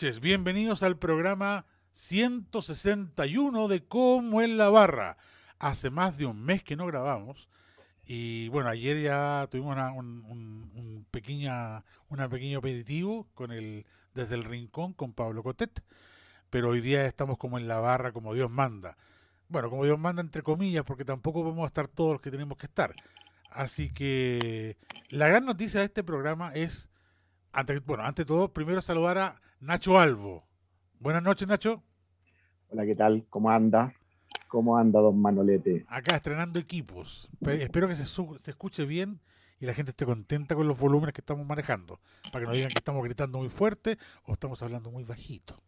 Bienvenidos al programa 161 de Cómo en la Barra. Hace más de un mes que no grabamos y bueno, ayer ya tuvimos un, pequeña, una pequeño aperitivo con el, desde el rincón con Pablo Cotet, pero hoy día estamos como en la barra, como Dios manda. Bueno, como Dios manda entre comillas, porque tampoco podemos estar todos los que tenemos que estar. Así que la gran noticia de este programa es, ante, bueno, ante todo, primero saludar a Nacho Alvo. Buenas noches, Nacho. Hola, ¿qué tal? ¿Cómo anda? ¿Cómo anda, don Manolete? Acá estrenando equipos. espero que se, se, escuche bien y la gente esté contenta con los volúmenes que estamos manejando. Para que no digan que estamos gritando muy fuerte o estamos hablando muy bajito.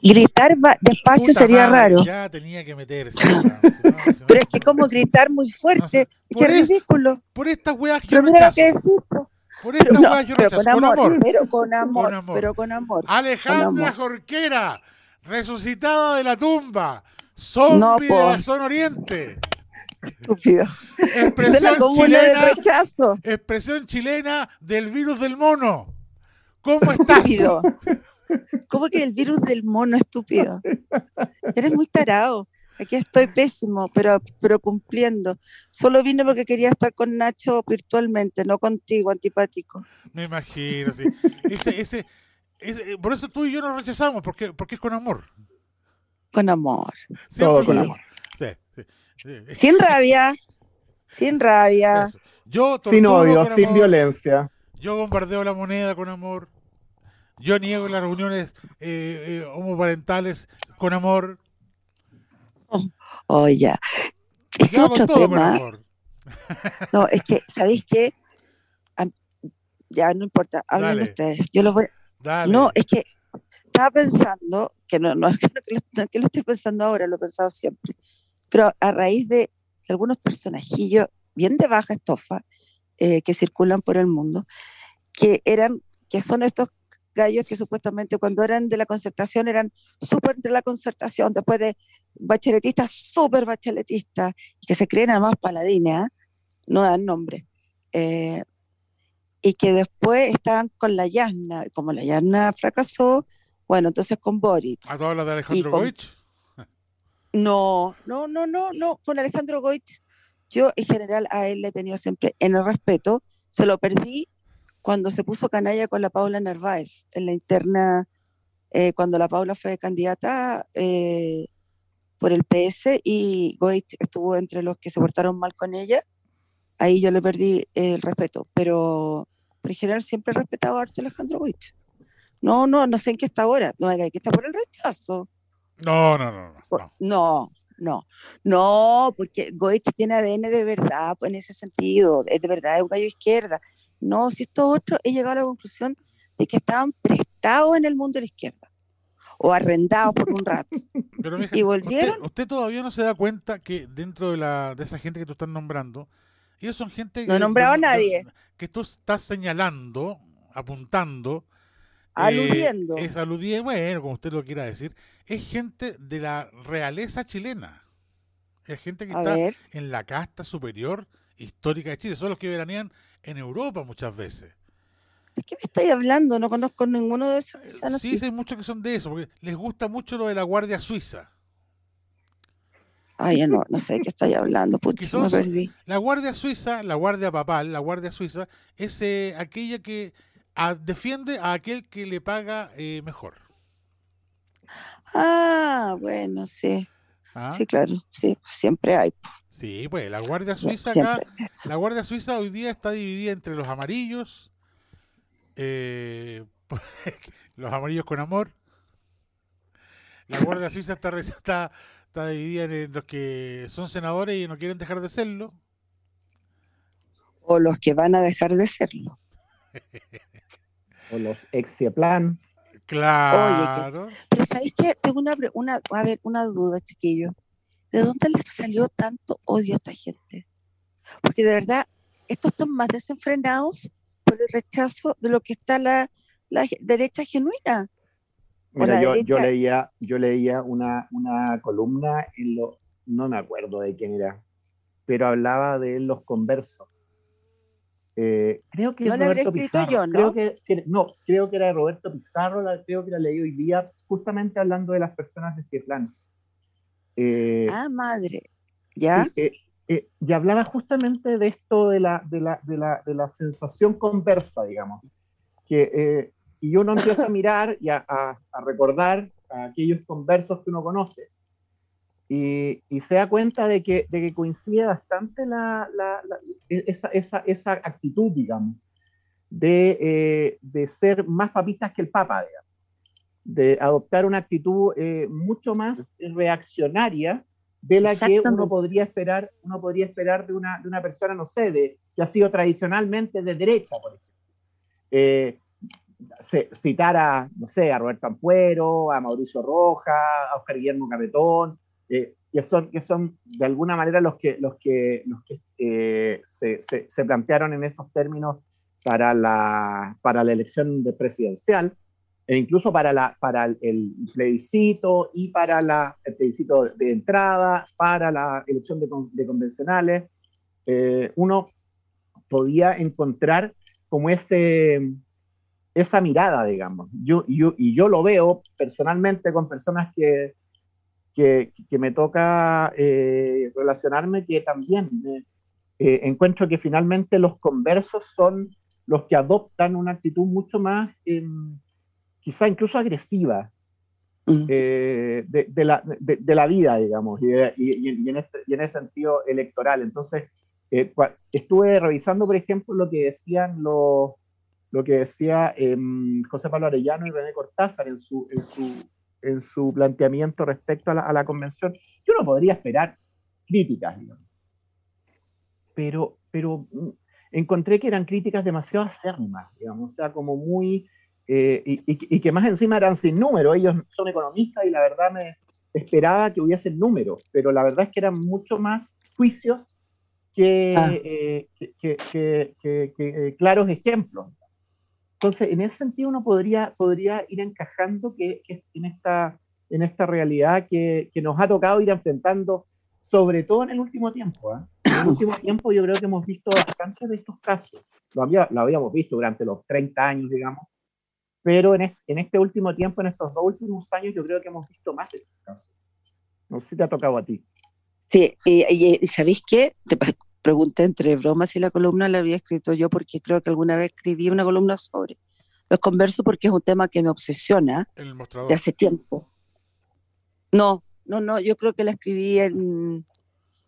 Gritar despacio sería raro. Ya tenía que meterse. pero es que como gritar muy fuerte, qué ridículo. Por estas weas que yo rechazo. Que decir, por yo pero Con amor, Pero con amor, Pero con amor. Alejandra Jorquera, resucitada de la tumba. Zombie de la zona oriente. Estúpido. Expresión chilena, rechazo. expresión chilena del virus del mono. ¿Cómo estás? ¿Cómo que el virus del mono, estúpido? Eres muy tarado. Aquí estoy pésimo, pero, pero cumpliendo. Solo vine porque quería estar con Nacho virtualmente, no contigo, antipático. Me imagino, sí. Ese, ese, por eso tú y yo nos rechazamos, porque, porque es con amor. Con amor. Todo con amor. Sí, Sin rabia. Sin rabia. Yo sin odio, sin violencia. Yo bombardeo la moneda con amor. Yo niego las reuniones eh, eh, homoparentales con amor. Oh, oh ya. Es otro tema. No, es que, ¿sabéis qué? Ya, no importa, hablen ustedes. Yo lo voy. No, es que estaba pensando, que no, no, que lo estoy pensando ahora, lo he pensado siempre, pero a raíz de algunos personajillos bien de baja estofa eh, que circulan por el mundo, que eran, que son estos gallos que supuestamente cuando eran de la concertación eran súper de la concertación, después de bacheletistas, súper bacheletistas, que se creen además paladines, ¿ah? no dan nombre. Eh, y que después estaban con la Yasna, como la Yasna fracasó, bueno, entonces con Boric. ¿A todas las de Alejandro Goich? No, no, no, no, no, con Alejandro Goich, yo en general a él le he tenido siempre en el respeto, se lo perdí cuando se puso canalla con la Paula Narváez en la interna, eh, cuando la Paula fue candidata eh, por el PS y Goich estuvo entre los que se portaron mal con ella, ahí yo le perdí el respeto, pero, en general siempre he respetado a Alejandro Goich. No, no, no sé en qué está ahora, no, que está por el rechazo. No, no, no, no. No, no, no, porque Goich tiene ADN de verdad, pues en ese sentido, es de verdad, es un gallo izquierda no, si estos otros he llegado a la conclusión de que estaban prestados en el mundo de la izquierda o arrendados por un rato. y volvieron. Usted, todavía no se da cuenta que dentro de, la, de esa gente que tú estás nombrando, ellos son gente. No he nombrado a nadie. Que tú estás señalando, apuntando. Aludiendo. es aludiendo, bueno, como usted lo quiera decir. Es gente de la realeza chilena. Es gente que está en la casta superior histórica de Chile. Son los que veranean en Europa muchas veces. ¿De qué me estáis hablando? No conozco ninguno de esos. Eh, sí, hay muchos que son de eso, porque les gusta mucho lo de la Guardia Suiza. Ay, no, no sé de qué estáis hablando, me perdí. La Guardia Suiza, la Guardia Papal, la Guardia Suiza, es eh, aquella que defiende a aquel que le paga eh, mejor. Ah, bueno, sí. ¿Ah? Sí, claro, sí, siempre hay. Sí, pues la Guardia Suiza acá, la Guardia Suiza hoy día está dividida entre los amarillos, eh, los amarillos con amor. La Guardia Suiza está, está, está dividida en los que son senadores y no quieren dejar de serlo. O los que van a dejar de serlo. o los plan. Claro. pero ¿sabéis qué? Tengo una, una, a ver, una duda, chiquillo. ¿De dónde les salió tanto odio a esta gente? Porque de verdad, estos están más desenfrenados por el rechazo de lo que está la, derecha genuina. Mira, yo, yo, leía, yo leía una, una columna, en lo, no me acuerdo de quién era, pero hablaba de los conversos. Eh, creo que no Roberto Pizarro. Yo, ¿no? Creo que, no, creo que era Roberto Pizarro, la, creo que la leí hoy día, justamente hablando de las personas de Cieplano. Eh, ah, madre. ¿Ya? Eh, y hablaba justamente de esto de la, de la, de la, de la sensación conversa, digamos. Que, y uno empieza a mirar y a, a, a recordar a aquellos conversos que uno conoce y, se da cuenta de que, de que coincide bastante la, la, esa, esa, esa, actitud, digamos, de, eh, de, ser más papistas que el Papa, digamos, de adoptar una actitud eh, mucho más reaccionaria de la que uno podría esperar, uno podría esperar de una, de una persona, no sé, de, que ha sido tradicionalmente de derecha, por ejemplo. Eh, citar a, no sé, a Roberto Ampuero, a Mauricio Roja, a Oscar Guillermo Carretón, eh, que, son, que son de alguna manera los que, los que, los que eh, se, se, plantearon en esos términos para la, para la elección de presidencial, e incluso para, el plebiscito y para el plebiscito de entrada, para la elección de, convencionales, eh, uno podía encontrar como esa mirada, digamos. Yo, yo, y yo lo veo personalmente con personas que, me toca eh, relacionarme, que también eh, encuentro que finalmente los conversos son los que adoptan una actitud mucho más, em, quizá incluso agresiva, mm. eh, de, la, de, la, vida, digamos, y, en este, y, en ese sentido electoral. Entonces, estuve revisando, por ejemplo, lo que decían los lo que decía em, José Pablo Arellano y René Cortázar en su, en su en su planteamiento respecto a la, convención, yo no podría esperar críticas, digamos. Pero, pero mm, encontré que eran críticas demasiado acérrimas, digamos, o sea, como muy, eh, y, que más encima eran sin número, ellos son economistas y la verdad me esperaba que hubiesen números, pero la verdad es que eran mucho más juicios que, ah. eh, que, eh, claros ejemplos. Entonces, en ese sentido uno podría, podría ir encajando que, en, esta, en esta realidad que, que, nos ha tocado ir enfrentando, sobre todo en el último tiempo. ¿eh? En el último tiempo yo creo que hemos visto bastante de estos casos. Lo, había, lo habíamos visto durante los 30 años, digamos, pero en, en este último tiempo, en estos dos últimos años, yo creo que hemos visto más de estos casos. No sé si te ha tocado a ti. Sí, y, y ¿sabéis qué? Te, pregunté entre bromas si la columna la había escrito yo porque creo que alguna vez escribí una columna sobre los converso porque es un tema que me obsesiona de hace tiempo. No, no, no, yo creo que la escribí en,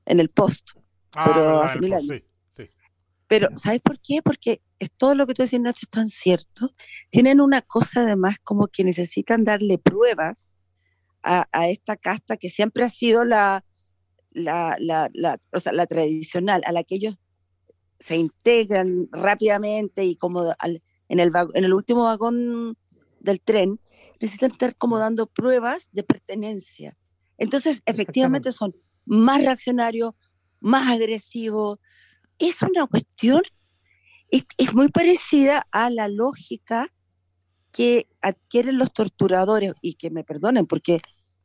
en el post. Ah, pero hace mil años. Sí, sí. Pero, ¿sabes por qué? Porque es todo lo que tú decís, Nacho, es tan cierto. Tienen una cosa además como que necesitan darle pruebas a, a esta casta que siempre ha sido la, la, la, la, o sea, la tradicional, a la que ellos se integran rápidamente y como en, el, en el último vagón del tren, necesitan estar como dando pruebas de pertenencia. Entonces, efectivamente son más reaccionarios, más agresivos. Es una cuestión, es, es muy parecida a la lógica que adquieren los torturadores, y que me perdonen, porque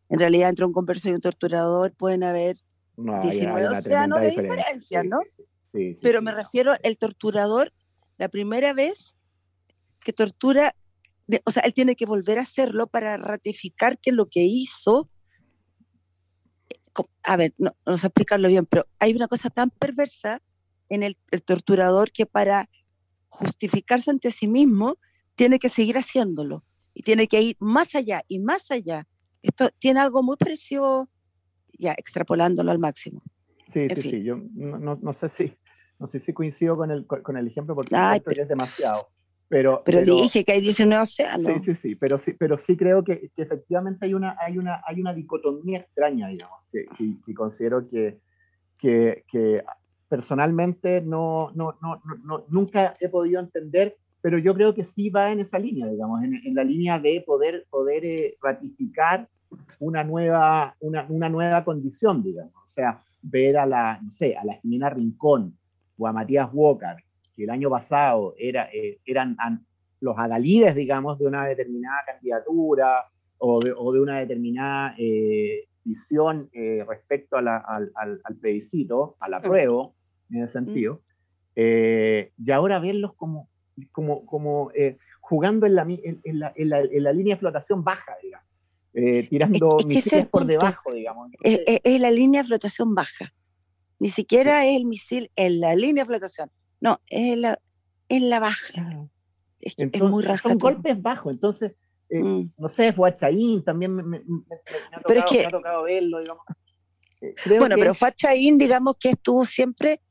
en realidad entre un converso y un torturador pueden haber no, 19 océanos de diferencia, ¿no? Pero me refiero, el torturador, la primera vez que tortura, o sea, él tiene que volver a hacerlo para ratificar que lo que hizo, a ver, no, no sé explicarlo bien, pero hay una cosa tan perversa en el, el torturador que para justificarse ante sí mismo tiene que seguir haciéndolo y tiene que ir más allá y más allá. Esto tiene algo muy parecido ya extrapolándolo al máximo. Sí, sí, sí, yo no, no, sé si, no sé si coincido con el, con el ejemplo porque esto ya es demasiado. Pero, pero, dije que hay 19 océanos. Sí, sí, sí, pero sí, pero sí creo que, que, efectivamente hay una, hay, una, hay una dicotomía extraña, digamos, que, que, considero que, que, que personalmente no, no, no, no, nunca he podido entender, pero yo creo que sí va en esa línea, digamos, en, en la línea de poder, poder eh, ratificar una nueva, una, una, nueva condición, digamos. O sea, ver a la, no sé, a la Jimena Rincón o a Matías Walker, que el año pasado era, eh, eran los adalides, digamos, de una determinada candidatura o de, o de una determinada eh, visión eh, respecto a la, al, al, plebiscito, al apruebo, en ese sentido. Eh, y ahora verlos como, como, como eh, jugando en la, en, la, en, la, línea de flotación baja, digamos. Eh, tirando misiles por debajo, digamos. es, la línea de flotación baja. Ni siquiera es el misil en la línea de flotación. No, es en la, en la baja. Es, es, muy rascado. Son golpes bajos, entonces, mm. no sé, fue también me, me, me, ha tocado, me, ha tocado, verlo, digamos. bueno, pero Fachaín, digamos que estuvo siempre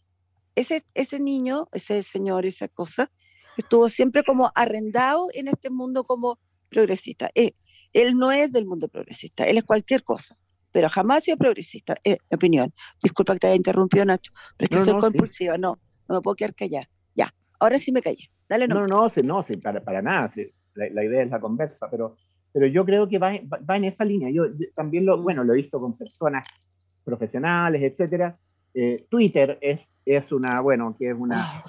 ese, ese niño, ese señor, esa cosa, estuvo siempre como arrendado en este mundo como progresista. Eh, él no es del mundo progresista, él es cualquier cosa, pero jamás ha sido progresista, eh, opinión. Disculpa que te haya interrumpido, Nacho, pero es que soy compulsiva, no, no me puedo quedar callada. Ya, ahora sí me callé. Dale no, no, no, no, para, para nada, la, idea es la conversa, pero, pero yo creo que va, va, en esa línea. Yo, también lo, mm. bueno, lo he visto con personas profesionales, etcétera, eh, Twitter es, es una, bueno, que es una,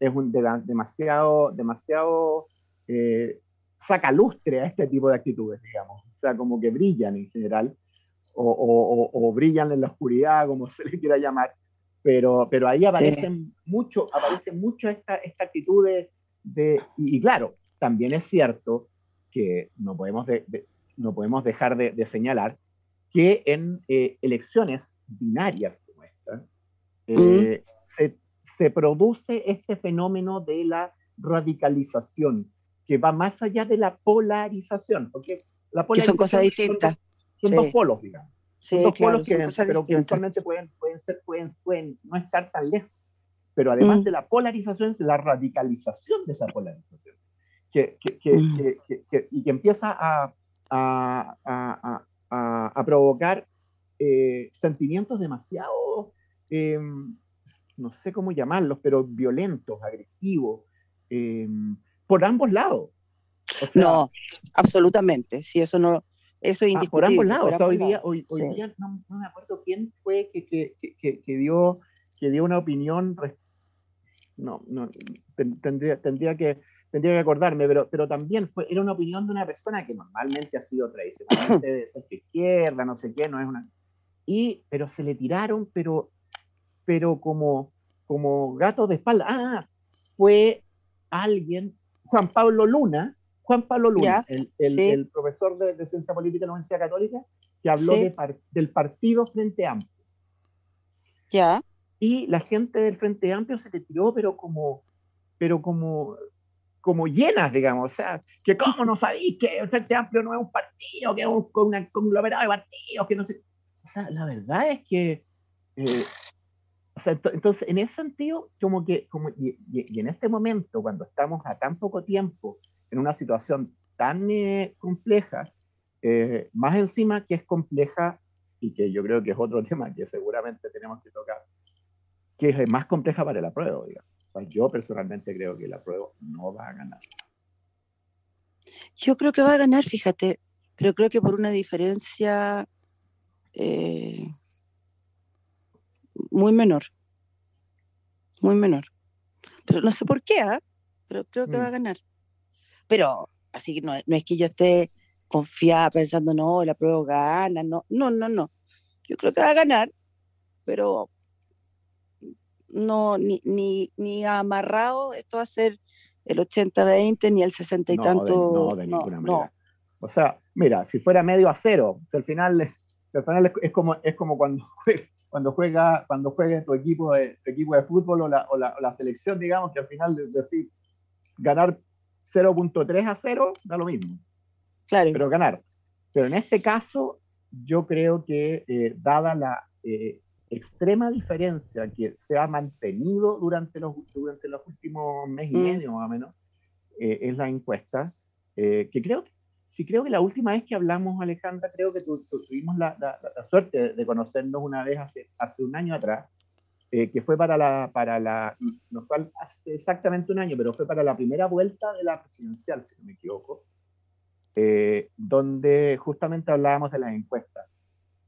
es un demasiado, demasiado eh, saca lustre a este tipo de actitudes, digamos. O sea, como que brillan en general, o, o, brillan en la oscuridad, como se le quiera llamar. Pero, pero ahí aparecen mucho, aparecen mucho esta, esta actitud de, y, claro, también es cierto que no podemos, no podemos dejar de, señalar que en eh, elecciones binarias eh, se, produce este fenómeno de la radicalización, que va más allá de la polarización, porque la polarización son cosas distintas. Son, dos polos, digamos. son dos polos que, pero que eventualmente pueden, pueden, ser, pueden, pueden no estar tan lejos. Pero además de la polarización, es la radicalización de esa polarización. Que, que, que, y que empieza a, a, a, a provocar eh, sentimientos demasiado Em, no sé cómo llamarlos, pero violentos, agresivos, em, por ambos lados. no, absolutamente. Si eso no, eso es indiscutible. Ah, por ambos lados. hoy día, hoy, día no, me acuerdo quién fue que, que, que, que, dio, que dio una opinión. No, no, tendría, tendría que tendría que acordarme, pero, pero también fue, era una opinión de una persona que normalmente ha sido tradicionalmente de centro izquierda, no sé qué, no es una. Y, pero se le tiraron, pero pero como, como gato de espalda. Ah, fue alguien, Juan Pablo Luna, Juan Pablo Luna, el, el, profesor de, Ciencia Política de la Universidad Católica, que habló del Partido Frente Amplio. Ya. Y la gente del Frente Amplio se le tiró, pero como, pero como, como llenas, digamos. O sea, que cómo no sabéis que el Frente Amplio no es un partido, que es un, conglomerado de partidos, que no sé. O sea, la verdad es que eh, o sea, entonces, en ese sentido, como que, como, y, en este momento, cuando estamos a tan poco tiempo en una situación tan eh, compleja, eh, más encima que es compleja y que yo creo que es otro tema que seguramente tenemos que tocar, que es más compleja para el apruebo, digamos. O sea, yo personalmente creo que el apruebo no va a ganar. Yo creo que va a ganar, fíjate, pero creo que por una diferencia eh, muy menor. Muy menor. Pero no sé por qué, ¿ah? pero creo que va a mm. ganar. Pero así que no, no, es que yo esté confiada pensando, no, la prueba gana, no, no, no, no. Yo creo que va a ganar, pero no, ni, ni, ni amarrado, esto va a ser el 80-20 ni el 60 y tanto. no, de ninguna manera. O sea, mira, si fuera medio a cero, al final, al final es, como, es como cuando cuando juega, cuando juega tu equipo de, equipo de fútbol o la, o, la, selección, digamos, que al final de, decir ganar 0.3 a 0 da lo mismo. Claro. Pero ganar. Pero en este caso, yo creo que eh, dada la eh, extrema diferencia que se ha mantenido durante los, durante los últimos meses y mm. medio más o menos, eh, es la encuesta, que creo que sí creo que la última vez que hablamos, Alejandra, creo que tuvimos la, suerte de conocernos una vez hace, hace un año atrás, eh, que fue para la, para la, no fue hace exactamente un año, pero fue para la primera vuelta de la presidencial, si no me equivoco, eh, donde justamente hablábamos de las encuestas.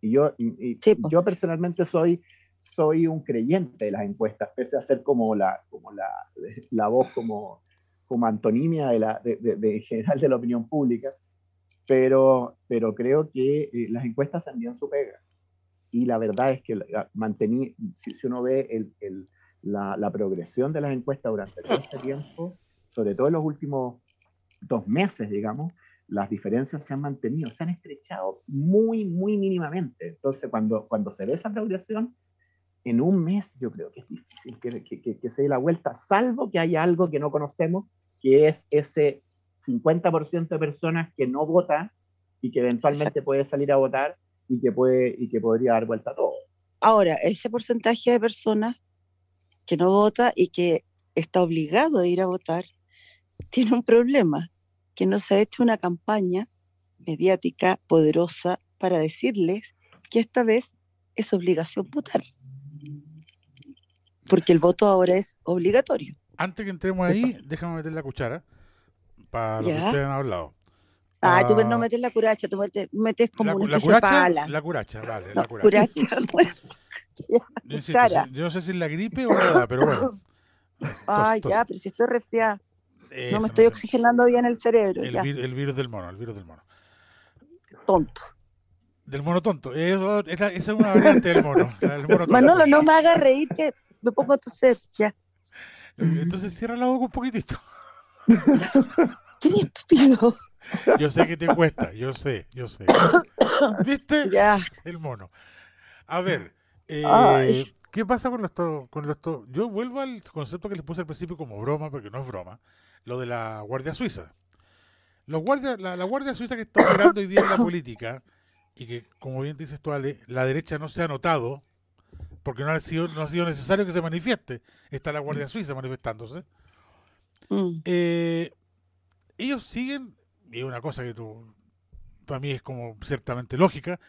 Y yo, yo personalmente soy, soy un creyente de las encuestas, pese a ser como la, como la, la voz como, como antonimia de, la, de, de general de la opinión pública pero, pero creo que eh, las encuestas también su pega. Y la verdad es que mantení, si, si, uno ve el, el, la, la, progresión de las encuestas durante todo este tiempo, sobre todo en los últimos dos meses, digamos, las diferencias se han mantenido, se han estrechado muy, muy mínimamente. Entonces, cuando, cuando se ve esa progresión, en un mes yo creo que es difícil que, que, que, se dé la vuelta, salvo que haya algo que no conocemos, que es ese 50% de personas que no votan y que eventualmente puede salir a votar y que, puede, y que podría dar vuelta a todo. Ahora, ese porcentaje de personas que no vota y que está obligado a ir a votar, tiene un problema, que no se ha hecho una campaña mediática poderosa para decirles que esta vez es obligación votar. Porque el voto ahora es obligatorio. Antes que entremos ahí, déjame meter la cuchara para lo que ustedes han hablado. Ah, tú no metes la curacha, tú metes, metes como la, una la curacha, pala. La curacha, vale, la curacha. yo, no sé si es la gripe o la pero bueno. Ay, ya, pero si estoy resfriada. no me estoy oxigenando bien el cerebro. El, el, virus del mono, el virus del mono. Tonto. Del mono tonto. Esa es una variante del mono. mono Manolo, no me hagas reír que me pongo a toser, ya. Entonces cierra la boca un poquitito. ¿Qué estúpido? Yo sé que te cuesta, yo sé, yo sé. ¿Viste? Ya. El mono. A ver, eh, ¿qué pasa con esto? Con esto? Yo vuelvo al concepto que les puse al principio como broma, porque no es broma, lo de la Guardia Suiza. Los guardias, la, Guardia Suiza que está operando hoy día en la política, y que, como bien dices tú, Ale, la derecha no se ha notado, porque no ha sido, no ha sido necesario que se manifieste. Está la Guardia Suiza manifestándose. Mm. Eh, ellos siguen, y una cosa que tú, para mí es como ciertamente lógica,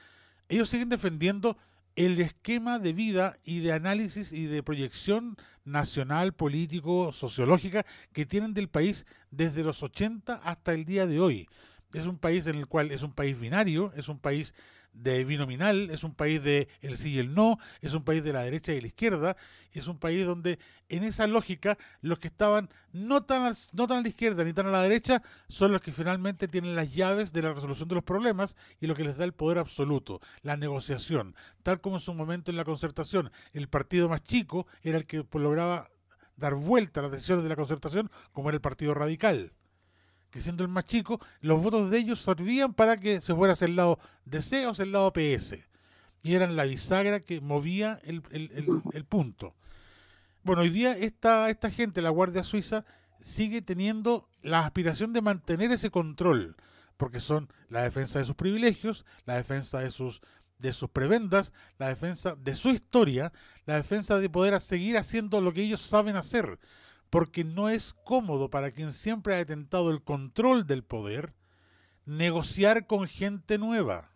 ellos siguen defendiendo el esquema de vida y de análisis y de proyección nacional, político, sociológica que tienen del país desde los 80 hasta el día de hoy. Es un país en el cual es un país binario, es un país de binominal, es un país de el sí y el no, es un país de la derecha y la izquierda, es un país donde en esa lógica los que estaban no tan, no tan a la izquierda ni tan a la derecha son los que finalmente tienen las llaves de la resolución de los problemas y lo que les da el poder absoluto, la negociación, tal como en su momento en la concertación el partido más chico era el que lograba dar vuelta a las decisiones de la concertación como era el partido radical que siendo el más chico, los votos de ellos servían para que se fuera hacia el lado DC o hacia el lado PS. Y eran la bisagra que movía el, punto. Bueno, hoy día esta, esta gente, la Guardia Suiza, sigue teniendo la aspiración de mantener ese control, porque son la defensa de sus privilegios, la defensa de sus de sus prebendas, la defensa de su historia, la defensa de poder seguir haciendo lo que ellos saben hacer, porque no es cómodo para quien siempre ha detentado el control del poder negociar con gente nueva,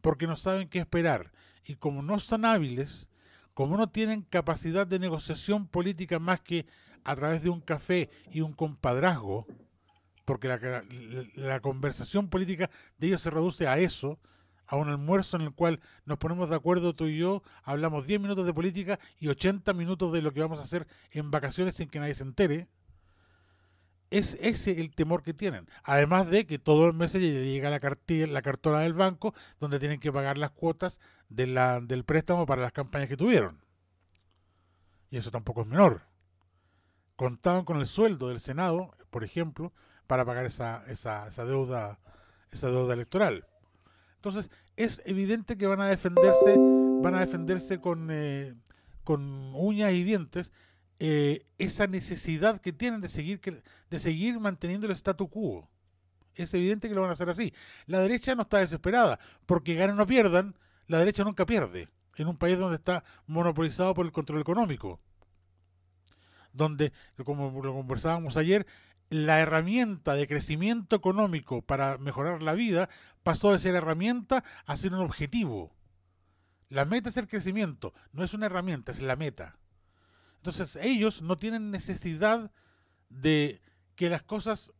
porque no saben qué esperar. Y como no son hábiles, como no tienen capacidad de negociación política más que a través de un café y un compadrazgo, porque la, la conversación política de ellos se reduce a eso, a un almuerzo en el cual nos ponemos de acuerdo tú y yo, hablamos 10 minutos de política y 80 minutos de lo que vamos a hacer en vacaciones sin que nadie se entere. Es ese el temor que tienen. Además de que todos los meses llega la, cartilla, la cartola del banco donde tienen que pagar las cuotas del préstamo para las campañas que tuvieron. Y eso tampoco es menor. Contaban con el sueldo del Senado, por ejemplo, para pagar esa, esa, esa deuda esa deuda electoral. Entonces, es evidente que van a defenderse, van a defenderse con, eh, con uñas y dientes eh, esa necesidad que tienen de seguir, de seguir manteniendo el statu quo. Es evidente que lo van a hacer así. La derecha no está desesperada, porque ganen o pierdan, la derecha nunca pierde, en un país donde está monopolizado por el control económico. Donde, como lo conversábamos ayer, la herramienta de crecimiento económico para mejorar la vida pasó de ser herramienta a ser un objetivo. La meta es el crecimiento, no es una herramienta, es la meta. Entonces ellos no tienen necesidad de que las cosas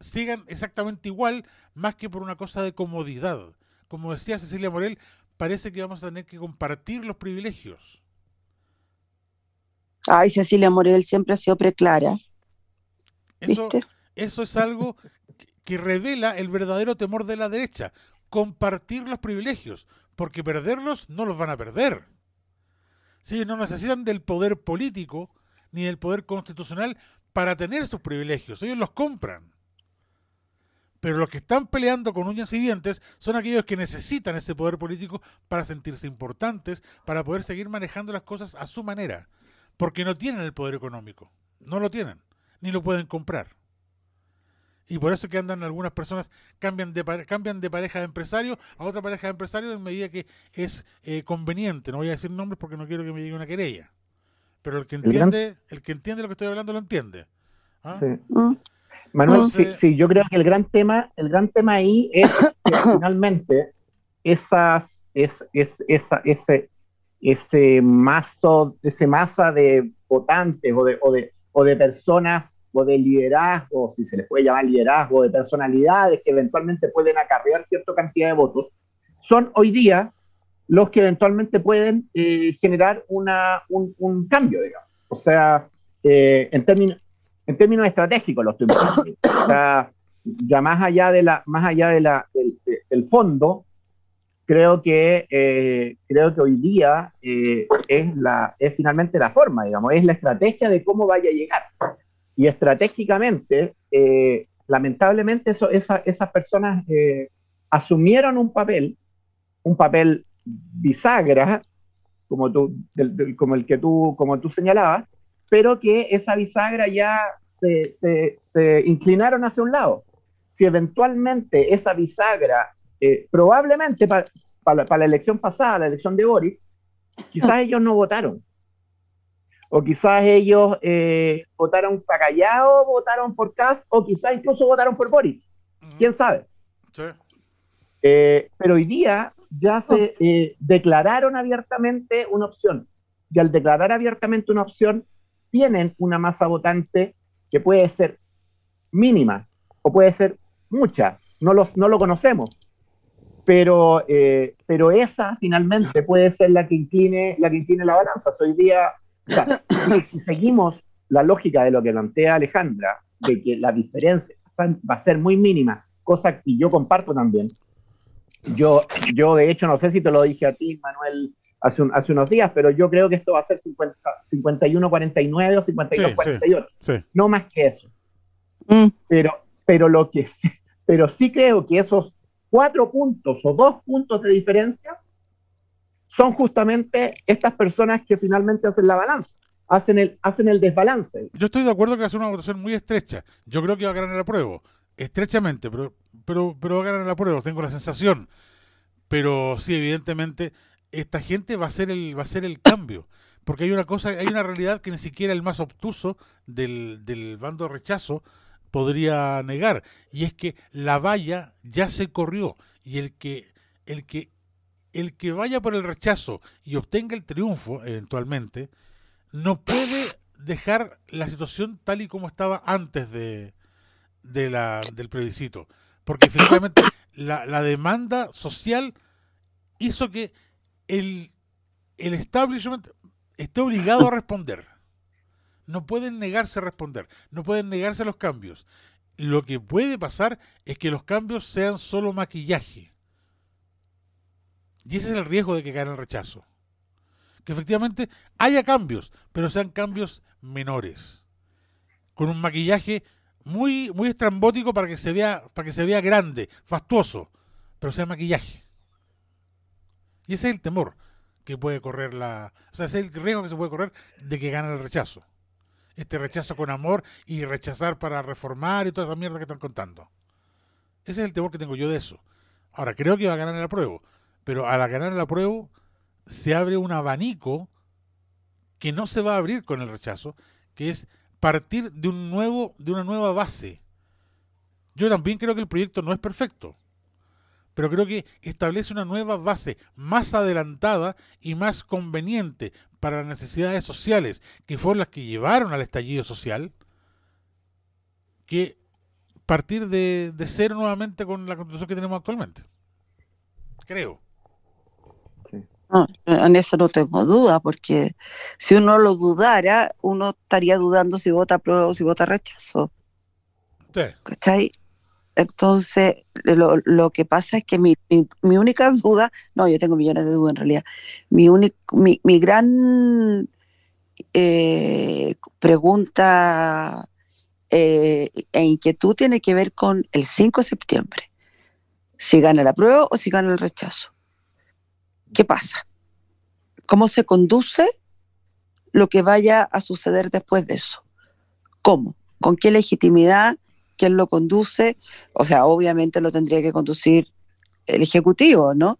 sigan exactamente igual más que por una cosa de comodidad. Como decía Cecilia Morel, parece que vamos a tener que compartir los privilegios. Ay, Cecilia Morel siempre ha sido preclara. Eso, eso es algo que revela el verdadero temor de la derecha, compartir los privilegios, porque perderlos no los van a perder. Si ellos no necesitan del poder político ni del poder constitucional para tener sus privilegios, ellos los compran. Pero los que están peleando con uñas y dientes son aquellos que necesitan ese poder político para sentirse importantes, para poder seguir manejando las cosas a su manera, porque no tienen el poder económico, no lo tienen, ni lo pueden comprar. Y por eso que andan algunas personas, cambian de, cambian de pareja de empresario a otra pareja de empresario en medida que es eh, conveniente. No voy a decir nombres porque no quiero que me llegue una querella. Pero el que entiende, el que entiende lo que estoy hablando lo entiende. ¿Ah? Sí. Mm. Manuel, sí, yo creo que el gran tema, el gran tema ahí es que finalmente esas, es, es, esa, ese, ese mazo, ese masa de votantes o de, o de, o de personas o de liderazgo, si se les puede llamar liderazgo, de personalidades que eventualmente pueden acarrear cierta cantidad de votos, son hoy día los que eventualmente pueden eh, generar una, un, cambio, digamos. O sea, eh, en, términos, en términos estratégicos lo estoy ya más allá, de la, más allá de la, del, fondo, creo que, eh, creo que hoy día es, la, es finalmente la forma, digamos, es la estrategia de cómo vaya a llegar. Y estratégicamente, eh, lamentablemente, eso, esas personas eh, asumieron un papel, un papel bisagra, como, tú, como el que tú, como tú señalabas, pero que esa bisagra ya se, se, inclinaron hacia un lado. Si eventualmente esa bisagra, eh, probablemente para, la elección pasada, la elección de Boris, quizás ellos no votaron, o quizás ellos eh, votaron para Callao, votaron por Cas, o quizás incluso votaron por Boris. ¿Quién sabe? Sí. Eh, pero hoy día ya se eh, declararon abiertamente una opción. Y al declarar abiertamente una opción, tienen una masa votante que puede ser mínima o puede ser mucha. No, los, no lo conocemos. Pero, pero esa finalmente puede ser la que incline la, que incline la balanza. Hoy día si seguimos la lógica de lo que plantea Alejandra, de que la diferencia va a ser muy mínima, cosa que yo comparto también. Yo, yo de hecho, no sé si te lo dije a ti, Manuel, hace, hace unos días, pero yo creo que esto va a ser 51-49 o 52-48. No más que eso. Mm. Pero, pero, lo que sí, pero sí creo que esos cuatro puntos o dos puntos de diferencia son justamente estas personas que finalmente hacen la balanza, hacen el, hacen el desbalance. Yo estoy de acuerdo que va a ser una votación muy estrecha. Yo creo que va a ganar el apruebo, estrechamente, pero, pero, pero va a ganar el apruebo, tengo la sensación. Pero sí, evidentemente, esta gente va a ser el, va a ser el cambio. Porque hay una cosa, hay una realidad que ni siquiera el más obtuso del, del bando de rechazo podría negar. Y es que la valla ya se corrió. Y el que, el que el que vaya por el rechazo y obtenga el triunfo eventualmente, no puede dejar la situación tal y como estaba antes de, la, del plebiscito. Porque efectivamente la, la, demanda social hizo que el, el establishment esté obligado a responder. No pueden negarse a responder, no pueden negarse a los cambios. Lo que puede pasar es que los cambios sean solo maquillaje y ese es el riesgo de que gane el rechazo. Que efectivamente haya cambios, pero sean cambios menores. Con un maquillaje muy, muy estrambótico para que se vea, para que se vea grande, fastuoso, pero sea maquillaje. Y ese es el temor que puede correr la. O sea, ese es el riesgo que se puede correr de que gane el rechazo. Este rechazo con amor y rechazar para reformar y toda esa mierda que están contando. Ese es el temor que tengo yo de eso. Ahora, creo que va a ganar el apruebo pero al ganar la prueba se abre un abanico que no se va a abrir con el rechazo, que es partir de un nuevo, de una nueva base. Yo también creo que el proyecto no es perfecto, pero creo que establece una nueva base más adelantada y más conveniente para las necesidades sociales, que fueron las que llevaron al estallido social, que partir de, de cero nuevamente con la constitución que tenemos actualmente. Creo. No, en eso no tengo duda, porque si uno lo dudara, uno estaría dudando si vota prueba o si vota rechazo. Sí. Entonces, lo, lo, que pasa es que mi, mi, única duda, no, yo tengo millones de dudas en realidad, mi, mi, mi gran eh, pregunta eh, e inquietud tiene que ver con el 5 de septiembre. Si gana la prueba o si gana el rechazo. ¿Qué pasa? ¿Cómo se conduce lo que vaya a suceder después de eso? ¿Cómo? ¿Con qué legitimidad? ¿Quién lo conduce? O sea, obviamente lo tendría que conducir el Ejecutivo, ¿no?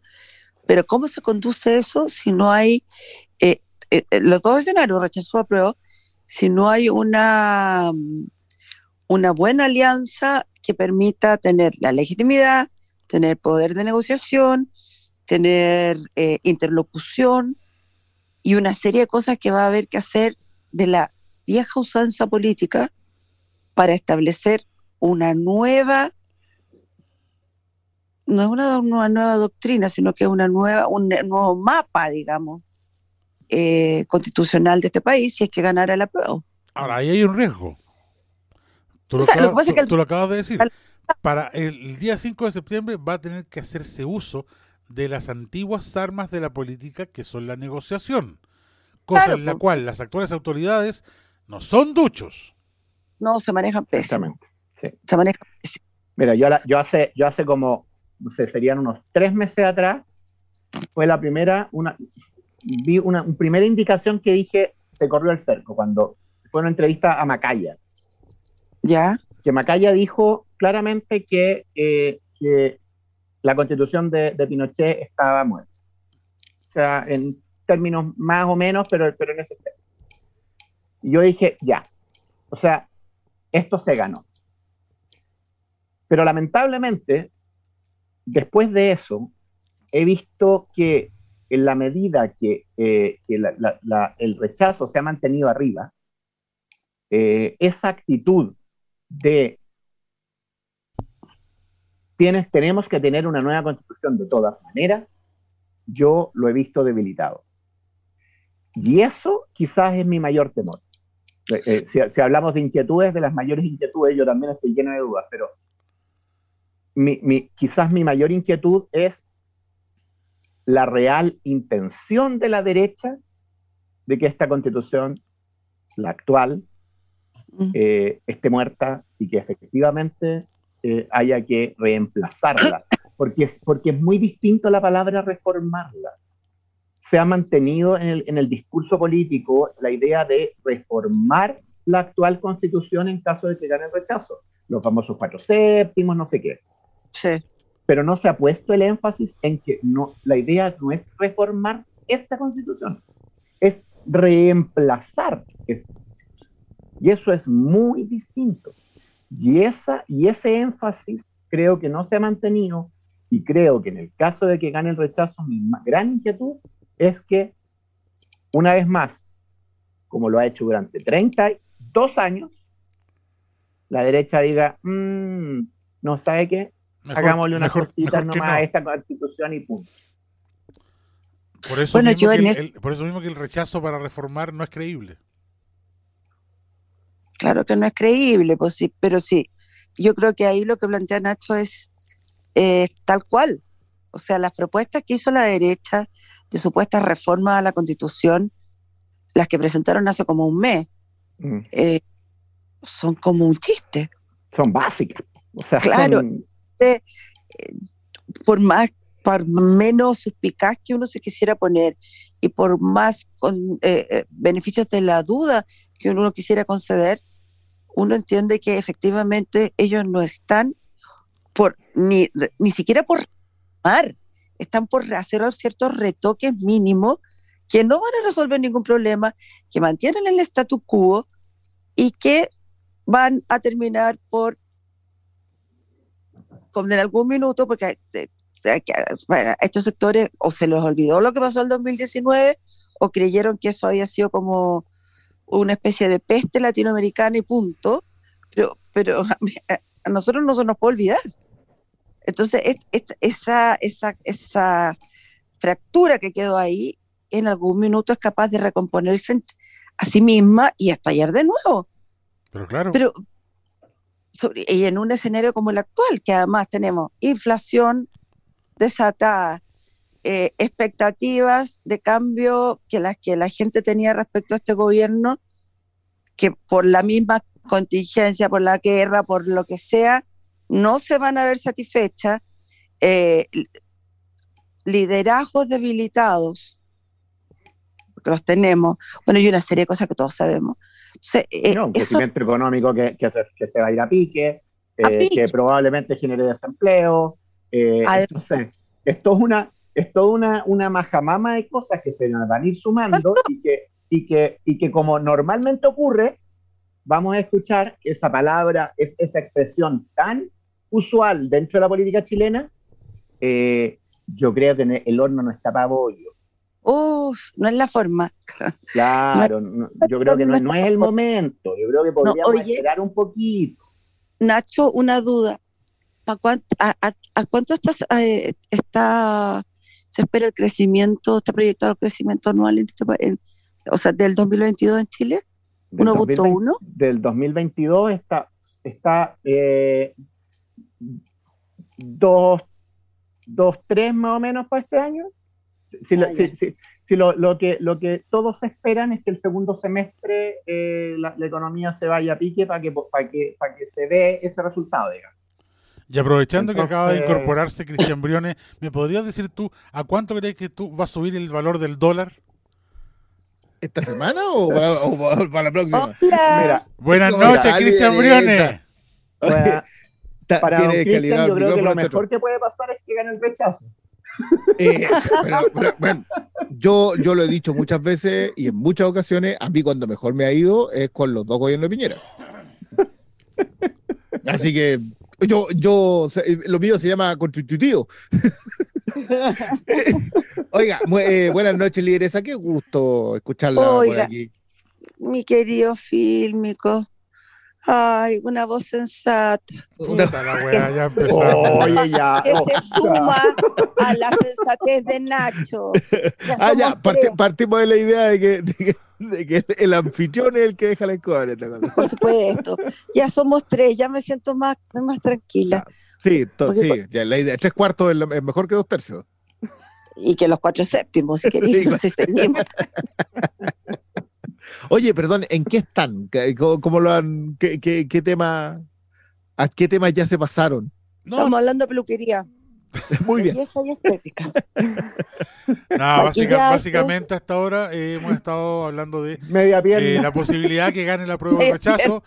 Pero ¿cómo se conduce eso si no hay eh, eh, eh, los dos escenarios, rechazo o apruebo, si no hay una, una buena alianza que permita tener la legitimidad, tener poder de negociación, tener interlocución y una serie de cosas que va a haber que hacer de la vieja usanza política para establecer una nueva, no es una, una nueva doctrina, sino que es una nueva, un nuevo mapa, digamos, eh, constitucional de este país si es que ganara la prueba. Ahora, ahí hay un riesgo. Tú lo, acabas, de decir. Para el día 5 de septiembre va a tener que hacerse uso de las antiguas armas de la política que son la negociación, cosa en la cual las actuales autoridades no son duchos. No, se manejan pésimo. Sí. Se manejan Mira, yo, yo, hace, yo hace como, no sé, serían unos tres meses atrás, fue la primera, una, vi una, primera indicación que dije, se corrió el cerco, cuando fue una entrevista a Macaya. ¿Ya? Que Macaya dijo claramente que, eh, que la constitución de, Pinochet estaba muerta. O sea, en términos más o menos, pero, pero en ese término. Y yo dije, ya. O sea, esto se ganó. Pero lamentablemente, después de eso, he visto que en la medida que, eh, el rechazo se ha mantenido arriba, eh, esa actitud de tienes, tenemos que tener una nueva constitución de todas maneras, yo lo he visto debilitado. Y eso quizás es mi mayor temor. Eh, si, hablamos de inquietudes, de las mayores inquietudes, yo también estoy lleno de dudas, pero quizás mi mayor inquietud es la real intención de la derecha de que esta constitución, la actual, eh, esté muerta y que efectivamente eh, haya que reemplazarla, porque es, porque es muy distinto la palabra reformarla. Se ha mantenido en el, en el discurso político la idea de reformar la actual constitución en caso de que gane el rechazo. Los famosos cuatro séptimos, no sé qué. Sí pero no se ha puesto el énfasis en que no, la idea no es reformar esta constitución, es reemplazar esta. Y eso es muy distinto. Y, esa, y ese énfasis creo que no se ha mantenido y creo que en el caso de que gane el rechazo, mi gran inquietud es que, una vez más, como lo ha hecho durante 32 años, la derecha diga, mm, no sabe qué, Hagámosle una cosita nomás a esta constitución y punto. Por eso, mismo el, por eso mismo que el rechazo para reformar no es creíble. Claro que no es creíble, pues sí, pero sí. Yo creo que ahí lo que plantea Nacho es eh, tal cual. O sea, las propuestas que hizo la derecha de supuestas reformas a la constitución, las que presentaron hace como un mes, mm. eh, son como un chiste. Son básicas. O sea, claro. Eh, por más, por menos suspicaz que uno se quisiera poner y por más con, eh, eh, beneficios de la duda que uno quisiera conceder, uno entiende que efectivamente ellos no están por ni, ni siquiera por mar, están por hacer ciertos retoques mínimos que no van a resolver ningún problema, que mantienen el statu quo y que van a terminar por como en algún minuto, porque a estos sectores o se les olvidó lo que pasó en el 2019 o creyeron que eso había sido como una especie de peste latinoamericana y punto, pero, pero a, nosotros no se nos puede olvidar. Entonces, esa, esa, esa fractura que quedó ahí, en algún minuto es capaz de recomponerse a sí misma y estallar de nuevo. Pero claro. Pero, y en un escenario como el actual, que además tenemos inflación desatada, eh, expectativas de cambio que las que la gente tenía respecto a este gobierno, que por la misma contingencia, por la guerra, por lo que sea, no se van a ver satisfechas. Eh, liderazgos debilitados, porque los tenemos, bueno, y una serie de cosas que todos sabemos. Eh, un crecimiento económico que, que, se, que, se, va a ir a pique, que probablemente genere desempleo. entonces, esto es una, es toda una, una majamama de cosas que se van a ir sumando y que, y, que, y que como normalmente ocurre, vamos a escuchar esa palabra, es, esa expresión tan usual dentro de la política chilena, eh, yo creo que el horno no está para bollo. Uf, no es la forma. Claro, yo creo que no, es el momento. Yo creo que podríamos esperar un poquito. Nacho, una duda. ¿A cuánto, a, cuánto eh, está se espera el crecimiento, está proyectado el crecimiento anual, este o sea, del 2022 en Chile? ¿1.1? Del 2022 está, está eh, 2, 3 más o menos para este año. Si, ah, lo, que, lo que todos esperan es que el segundo semestre eh, la, economía se vaya a pique para que, para que, para que se dé ese resultado, digamos. Y aprovechando que acaba de incorporarse Cristian Briones, ¿me podrías decir tú a cuánto crees que tú va a subir el valor del dólar? ¿Esta semana o para, la próxima? Buenas noches, Cristian Briones. para Cristian, yo creo que lo mejor que puede pasar es que gane el rechazo. Eh, bueno, yo, yo lo he dicho muchas veces y en muchas ocasiones, a mí cuando mejor me ha ido es con los dos gobiernos de Piñera. Así que yo, yo, lo mío se llama constitutivo. Oiga, eh, buenas noches, lideresa. Qué gusto escucharla por aquí. Mi querido fílmico. Ay, una voz sensata. Una... La ya Oye, ya. Que se suma a la sensatez de Nacho. ah, ya, partimos de la idea de que, de que, el anfitrión es el que deja la escoba Por supuesto. Ya somos tres, ya me siento más, más tranquila. Sí, sí, ya, la idea. Tres cuartos es, mejor que dos tercios. Y que los cuatro séptimos, si queréis, si seguimos. Oye, perdón, ¿en qué están? ¿Cómo, lo han, qué, tema, a qué temas ya se pasaron? Estamos hablando de peluquería. Muy bien. Belleza y estética. Nada, básicamente hasta ahora eh, hemos estado hablando de eh, la posibilidad que gane la prueba de rechazo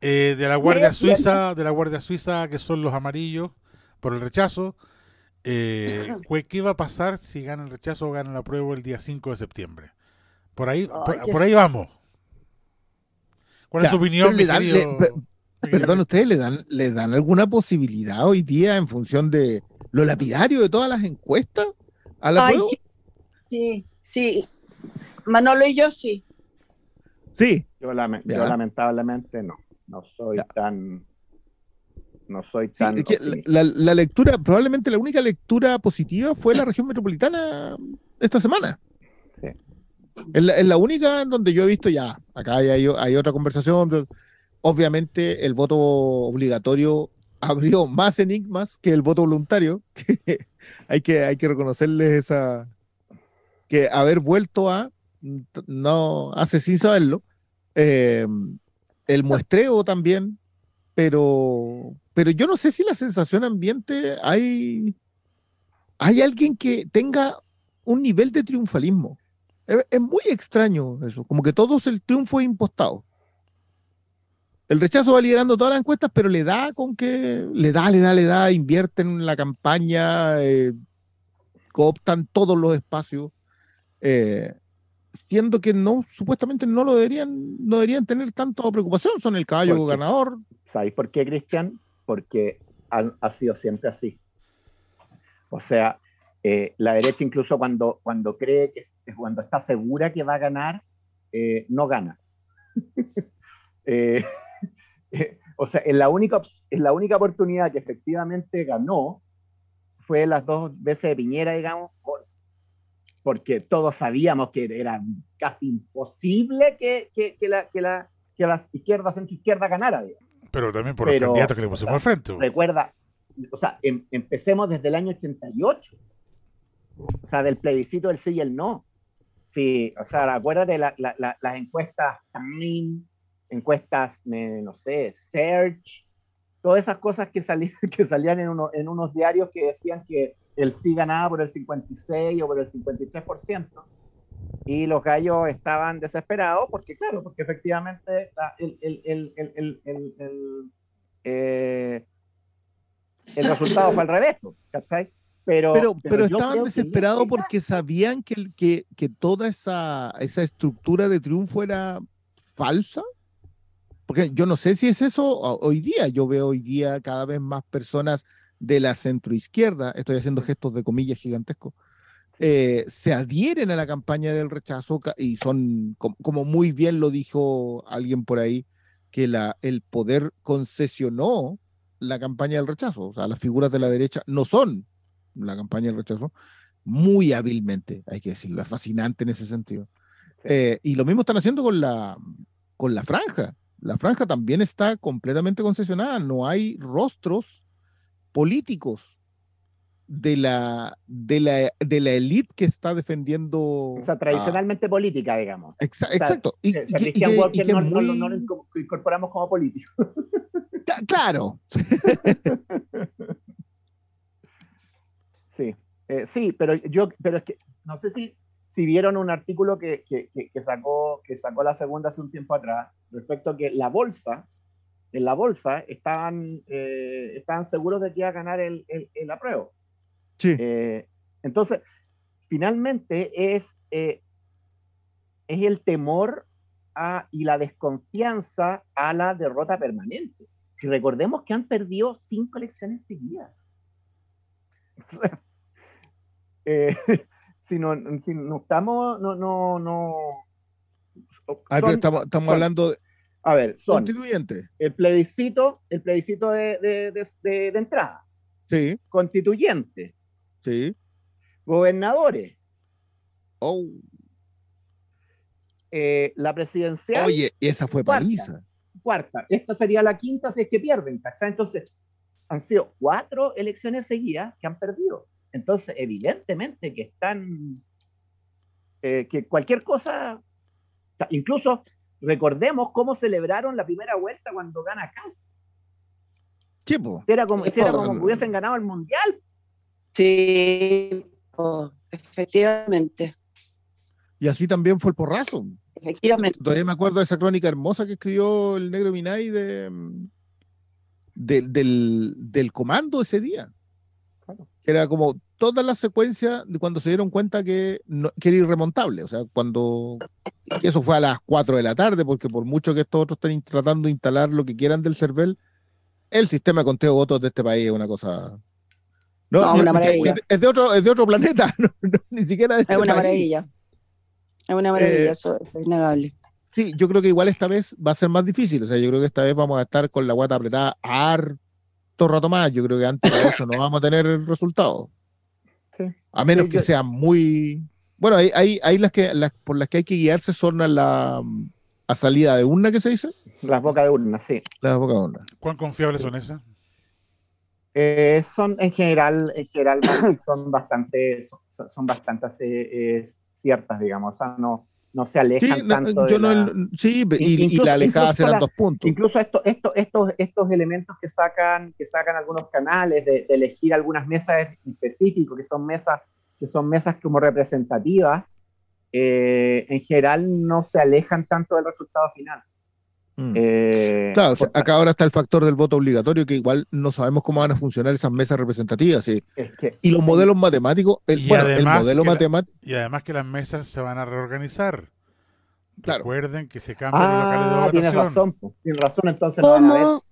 eh, de la Guardia Suiza, de la Guardia Suiza que son los amarillos por el rechazo. ¿Qué va a pasar si gana el rechazo o gana la prueba el día 5 de septiembre? Por ahí, por, ahí vamos. ¿Cuál es su opinión? perdón, ¿ustedes le dan, le dan alguna posibilidad hoy día en función de lo lapidario de todas las encuestas a la Ay, sí, sí, Manolo y yo sí. Sí. Yo, lamentablemente no. No soy tan no soy tan. la, la, lectura, probablemente la única lectura positiva fue la región metropolitana esta semana. Es la, única en donde yo he visto ya, acá hay, otra conversación, obviamente el voto obligatorio abrió más enigmas que el voto voluntario, hay que, hay que reconocerles esa, que haber vuelto a, no hace sin saberlo, eh, el muestreo también, pero, pero yo no sé si la sensación ambiente hay, hay alguien que tenga un nivel de triunfalismo. Es, muy extraño eso, como que todo el triunfo es impostado. El rechazo va liderando todas las encuestas, pero le da con que le da, le da, le da, invierten en la campaña, eh, cooptan todos los espacios, eh, siendo que no, supuestamente no lo deberían, no deberían tener tanta preocupación, son el caballo ganador. ¿Sabéis por qué, Cristian? Porque ha sido siempre así. O sea, eh, la derecha incluso cuando, cuando cree que cuando está segura que va a ganar, eh, no gana. Eh, o sea, en la, única, en la única oportunidad que efectivamente ganó fue las dos veces de Piñera, digamos, porque todos sabíamos que era casi imposible que, que, que la, que, la, que la izquierda, centro izquierda ganara. Pero también por los candidatos que le pusimos al frente. Recuerda, o sea, em, empecemos desde el año 88. O sea, del plebiscito del sí y el no. Sí, o sea, acuérdate la, las encuestas Time, encuestas, no sé, Search, todas esas cosas que, salían, que salían en, uno, en unos diarios que decían que el sí ganaba por el 56 o por el 53%. Y los gallos estaban desesperados porque, claro, porque efectivamente el, el, el, eh, el, resultado fue al revés, ¿cachai? Pero, pero, estaban desesperados porque sabían que, que, que, toda esa, esa estructura de triunfo era falsa. Porque yo no sé si es eso hoy día. Yo veo hoy día cada vez más personas de la centroizquierda, estoy haciendo gestos de comillas gigantescos, eh, se adhieren a la campaña del rechazo y son, como, muy bien lo dijo alguien por ahí, que la, el poder concesionó la campaña del rechazo. O sea, las figuras de la derecha no son la campaña del rechazo, muy hábilmente, hay que decirlo, es fascinante en ese sentido. Eh, y lo mismo están haciendo con la, con la franja. La franja también está completamente concesionada, no hay rostros políticos de la, de la, de la élite que está defendiendo. O sea, tradicionalmente política, digamos. exacto. Y, no, lo incorporamos como político. Claro. sí, eh, sí, pero yo, pero es que no sé si, si vieron un artículo que, que, que, sacó, que sacó la segunda hace un tiempo atrás respecto a que la bolsa en la bolsa estaban, eh, estaban seguros de que iba a ganar el, el, apruebo. Sí. Eh, entonces, finalmente es, es el temor a, y la desconfianza a la derrota permanente. Si recordemos que han perdido cinco elecciones seguidas. si, no, si no estamos, no, no, no. Ah, estamos, estamos hablando de a ver, son constituyente. El plebiscito, el plebiscito de, de, de, entrada. Sí. Constituyente. Sí. Gobernadores. Oh. Eh, la presidencial. Oye, esa fue paliza. Cuarta. Esta sería la quinta si es que pierden, ¿cachai? Entonces, han sido cuatro elecciones seguidas que han perdido. Entonces, evidentemente que están. Eh, que cualquier cosa. Incluso Recordemos cómo celebraron la primera vuelta cuando gana Cast. Era como, si era como que hubiesen ganado el mundial. Sí, efectivamente. Y así también fue el porrazo. Efectivamente. Todavía me acuerdo de esa crónica hermosa que escribió el negro Minay de, del, del comando ese día. Era como toda la secuencia de cuando se dieron cuenta que, que era irremontable. O sea, cuando eso fue a las 4 de la tarde, porque por mucho que estos otros estén tratando de instalar lo que quieran del CERVEL, el sistema de conteo de votos de este país es una cosa. No, una maravilla. Es, de otro, es de otro planeta, ni siquiera de este Es una maravilla. Es una maravilla, eh, eso, es innegable. Sí, yo creo que igual esta vez va a ser más difícil. O sea, yo creo que esta vez vamos a estar con la guata apretada harto rato más. Yo creo que antes de eso no vamos a tener el resultado. A menos que sea muy. Bueno, hay, hay, las que las por las que hay que guiarse son a la a salida de urna que se dice. Las bocas de urna, sí. Las bocas de urna. ¿Cuán confiables son esas? Eh, son en general, en general son bastante, son, bastante eh, ciertas, digamos. O sea, no, no se alejan sí, tanto. Yo no, sí, y, la alejada serán dos puntos. Incluso esto, esto, estos, estos elementos que sacan, que sacan algunos canales de, elegir algunas mesas específicas, que son mesas, que son mesas como representativas, eh, en general no se alejan tanto del resultado final. Mm. Eh, claro, acá ahora está el factor del voto obligatorio, que igual no sabemos cómo van a funcionar esas mesas representativas. y los modelos matemáticos, el, y modelo matemático. y además que las mesas se van a reorganizar. Recuerden que se cambian los locales de ah, votación. Tienes razón, tienes razón, entonces. ¿Cómo,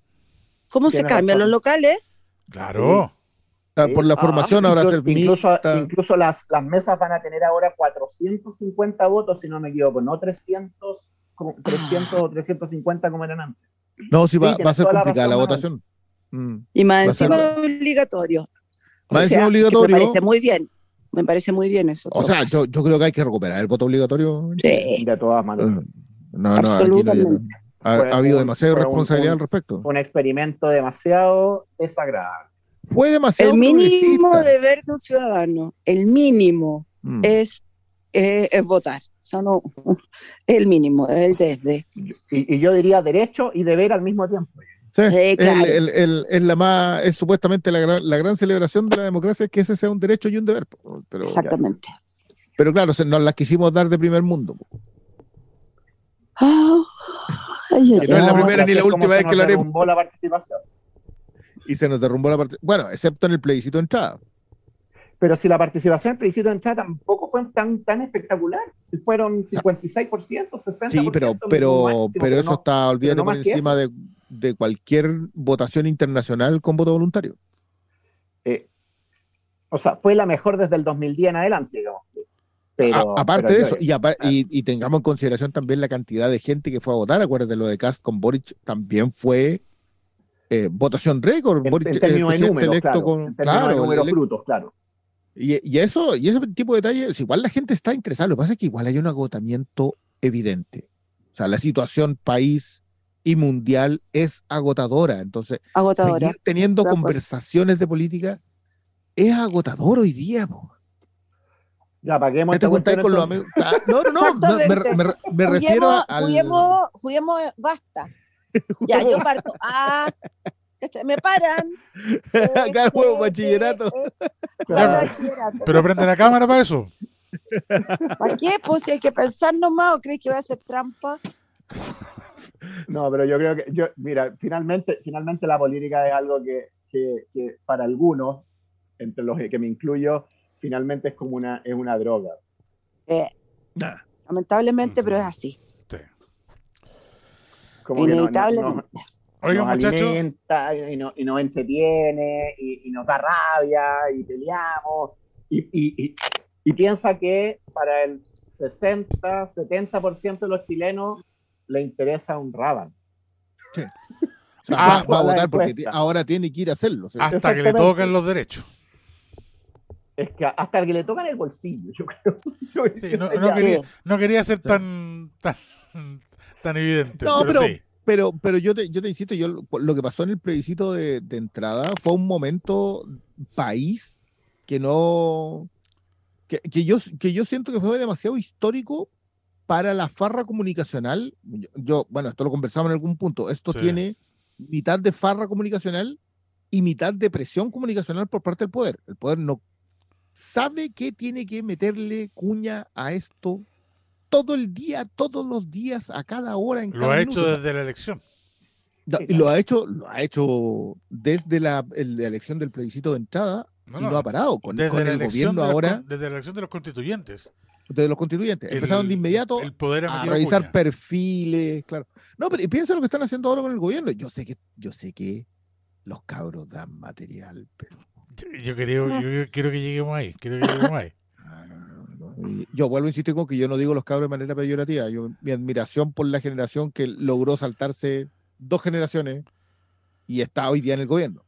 ¿cómo se cambian los locales? Claro. Por la formación ah, ahora incluso, ser incluso, incluso las, las mesas van a tener ahora 450 votos, si no me equivoco, no 300 300 o 350 como eran antes. No, sí, va, a ser complicada la, votación. Mm. Y más encima obligatorio. Más encima obligatorio. Me parece muy bien. Me parece muy bien eso. O sea, yo, yo, creo que hay que recuperar el voto obligatorio. Sí. De todas maneras. No, no, Absolutamente. Ha, habido demasiada responsabilidad al respecto. Un experimento demasiado desagradable. Fue demasiado El mínimo deber de un ciudadano, el mínimo mm. es, eh, es votar. O sea, no, el mínimo, el desde. Y, yo diría derecho y deber al mismo tiempo. Sí, es la más, es supuestamente la gran, la gran celebración de la democracia es que ese sea un derecho y un deber. Pero, Exactamente. Pero claro, nos las quisimos dar de primer mundo. Ah, no es la primera ni la última vez que lo haremos. la participación. Y se nos derrumbó la participación. Bueno, excepto en el plebiscito de entrada. Pero si la participación en plebiscito de entrada tampoco fue tan, tan espectacular. Si fueron 56%, 60%. Sí, pero, pero, pero eso está, olvídate, por encima de, de, cualquier votación internacional con voto voluntario. Eh, o sea, fue la mejor desde el 2010 en adelante, digamos. Pero, aparte de eso, y, tengamos en consideración también la cantidad de gente que fue a votar, acuérdate lo de Cast con Boric, también fue eh, votación récord. En, Boric, términos de números, claro, con, claro, frutos, claro. Y, eso, y ese tipo de detalles, igual la gente está interesada, lo que pasa es que igual hay un agotamiento evidente. O sea, la situación país y mundial es agotadora. Entonces, seguir teniendo conversaciones de política es agotador hoy día. Ya, paguemos te con los amigos. Ah, no, no, no, me, me, refiero a. Juguemos, juguemos, basta. ya, yo parto. Ah, me paran. Acá el juego bachillerato. Pero prende la cámara para eso. ¿Para qué? Pues si hay que pensar nomás o crees que va a ser trampa. No, pero yo creo que, yo, mira, finalmente, finalmente la política es algo que, que, que para algunos, entre los que me incluyo, finalmente es como una, es una droga. Eh, lamentablemente, pero es así. Sí. Como Inevitablemente. Nos alimenta y, no, y nos entretiene y, nos da rabia y peleamos y, y, piensa que para el 60, 70% de los chilenos le interesa un Raban. Sí. va, a votar porque ahora tiene que ir a hacerlo. Hasta que le toquen los derechos es que hasta que le tocan el bolsillo, yo creo. no, quería, ser tan, tan, evidente. No, pero, pero, pero, yo, te, yo te insisto, yo, lo que pasó en el plebiscito de, entrada fue un momento país que no. Que, yo, que yo siento que fue demasiado histórico para la farra comunicacional. Yo, bueno, esto lo conversamos en algún punto. Esto tiene mitad de farra comunicacional y mitad de presión comunicacional por parte del poder. El poder no sabe que tiene que meterle cuña a esto todo el día, todos los días, a cada hora. En lo ha hecho desde la elección. y lo ha hecho, lo ha hecho desde la, elección del plebiscito de entrada y no ha parado con, el gobierno ahora. desde la elección de los constituyentes. De los constituyentes. Empezaron de inmediato a revisar perfiles, claro. No, pero piensa lo que están haciendo ahora con el gobierno. Yo sé que, yo sé que los cabros dan material, pero yo, creo, yo quiero que lleguemos ahí. Quiero que lleguemos ahí. Yo vuelvo a insistir con que yo no digo los cabros de manera peyorativa. Yo, mi admiración por la generación que logró saltarse dos generaciones y está hoy día en el gobierno.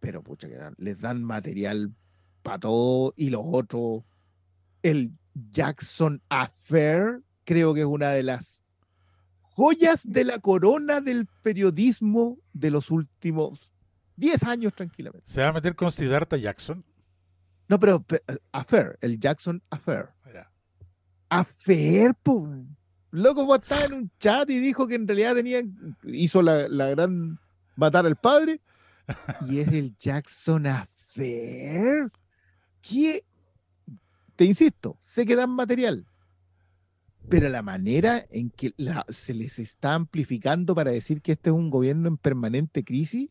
Pero, pucha, que les dan material para todo y los otros. El Jackson Affair creo que es una de las joyas de la corona del periodismo de los últimos 10 años tranquilamente. ¿Se va a meter con Siddhartha Jackson? No, pero Affair, el Jackson Affair. Affair, pues. Loco, estaba en un chat y dijo que en realidad tenía, hizo la, gran matar al padre. Y es el Jackson Affair. ¿Qué? Te insisto, sé que dan material, pero la manera en que se les está amplificando para decir que este es un gobierno en permanente crisis,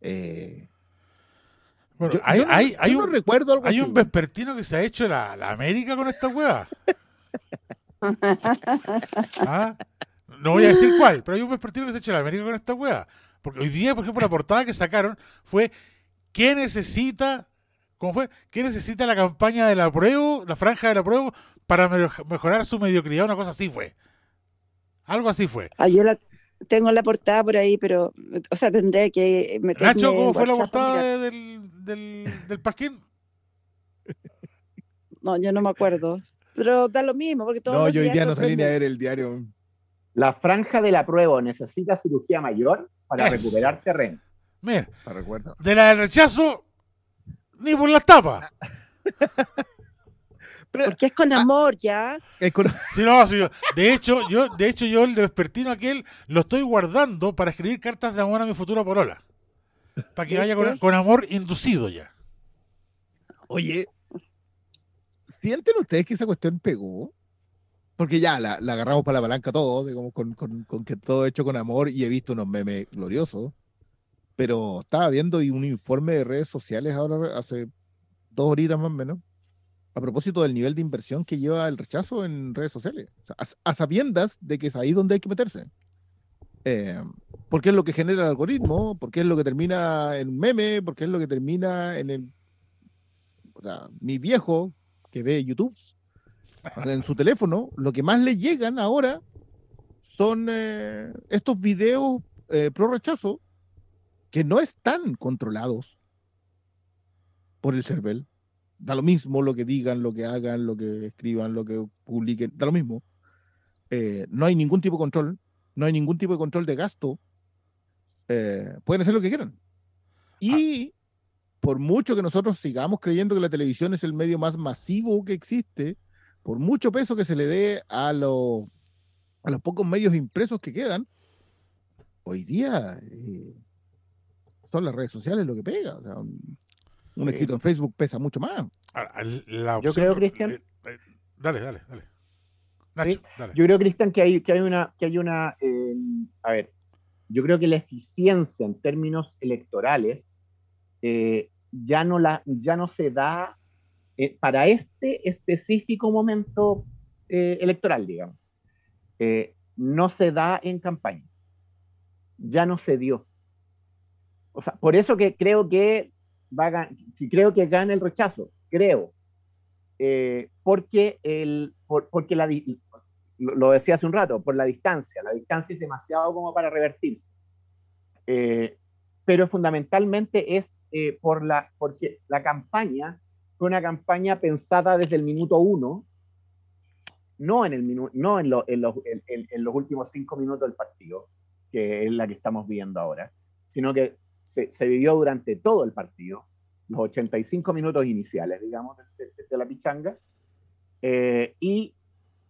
eh, bueno, hay, un, recuerdo Hay un vespertino que se ha hecho la, la América con esta hueá. ¿Ah? No voy a decir cuál, pero hay un vespertino que se ha hecho la América con esta hueá. Porque hoy día, por ejemplo, la portada que sacaron fue ¿qué necesita? ¿Cómo fue? ¿Qué necesita la campaña de la prueba, la franja de la prueba, para mejorar su mediocridad? Una cosa así fue. Algo así fue. Ah, yo la, tengo la portada por ahí, pero, o sea, tendré que meterme Nacho, ¿cómo fue la portada del, del, del Pasquín? No, yo no me acuerdo. Pero da lo mismo, porque todo No, yo hoy día no salí ni a ver el diario. La franja de la prueba necesita cirugía mayor para recuperar terreno. Mira, de la del rechazo, ni por la tapa. Porque es con ah, amor, ¿ya? de hecho, yo, de hecho, yo el despertino aquel lo estoy guardando para escribir cartas de amor a mi futura porola. Para que vaya con, amor inducido ya. Oye, ¿sienten ustedes que esa cuestión pegó? Porque ya la, agarramos para la palanca todo, digamos, con, con, que todo hecho con amor y he visto unos memes gloriosos. Pero estaba viendo un informe de redes sociales ahora hace dos horitas más o menos a propósito del nivel de inversión que lleva el rechazo en redes sociales, a, sabiendas de que es ahí donde hay que meterse. Eh, porque es lo que genera el algoritmo, porque es lo que termina en un meme, porque es lo que termina en el... O sea, mi viejo que ve YouTube en su teléfono, lo que más le llegan ahora son eh, estos videos eh, pro rechazo que no están controlados por el CERVEL da lo mismo lo que digan, lo que hagan, lo que escriban, lo que publiquen, da lo mismo. Eh, no hay ningún tipo de control, no hay ningún tipo de control de gasto. Eh, pueden hacer lo que quieran. Y ah. Por mucho que nosotros sigamos creyendo que la televisión es el medio más masivo que existe, por mucho peso que se le dé a, a los pocos medios impresos que quedan, hoy día eh, son las redes sociales lo que pega. O sea, un escrito en Facebook pesa mucho más. yo creo, Cristian. Eh, eh, dale, dale, dale. Nacho, dale. Yo creo, Cristian, que hay, que hay una. Que hay una eh, a ver, yo creo que la eficiencia en términos electorales ya, no la, ya no se da para este específico momento electoral, digamos. no se da en campaña. Ya no se dio. O sea, por eso que creo que va creo que gana el rechazo, creo, eh, porque, el, porque la, lo decía hace un rato, por la distancia, la distancia es demasiado como para revertirse. Eh, pero fundamentalmente es eh, por la, porque la campaña fue una campaña pensada desde el minuto uno, no en, el no en, en, los, en, los últimos cinco minutos del partido, que es la que estamos viendo ahora, sino que se, vivió durante todo el partido, los 85 minutos iniciales, digamos, de, la pichanga, eh, y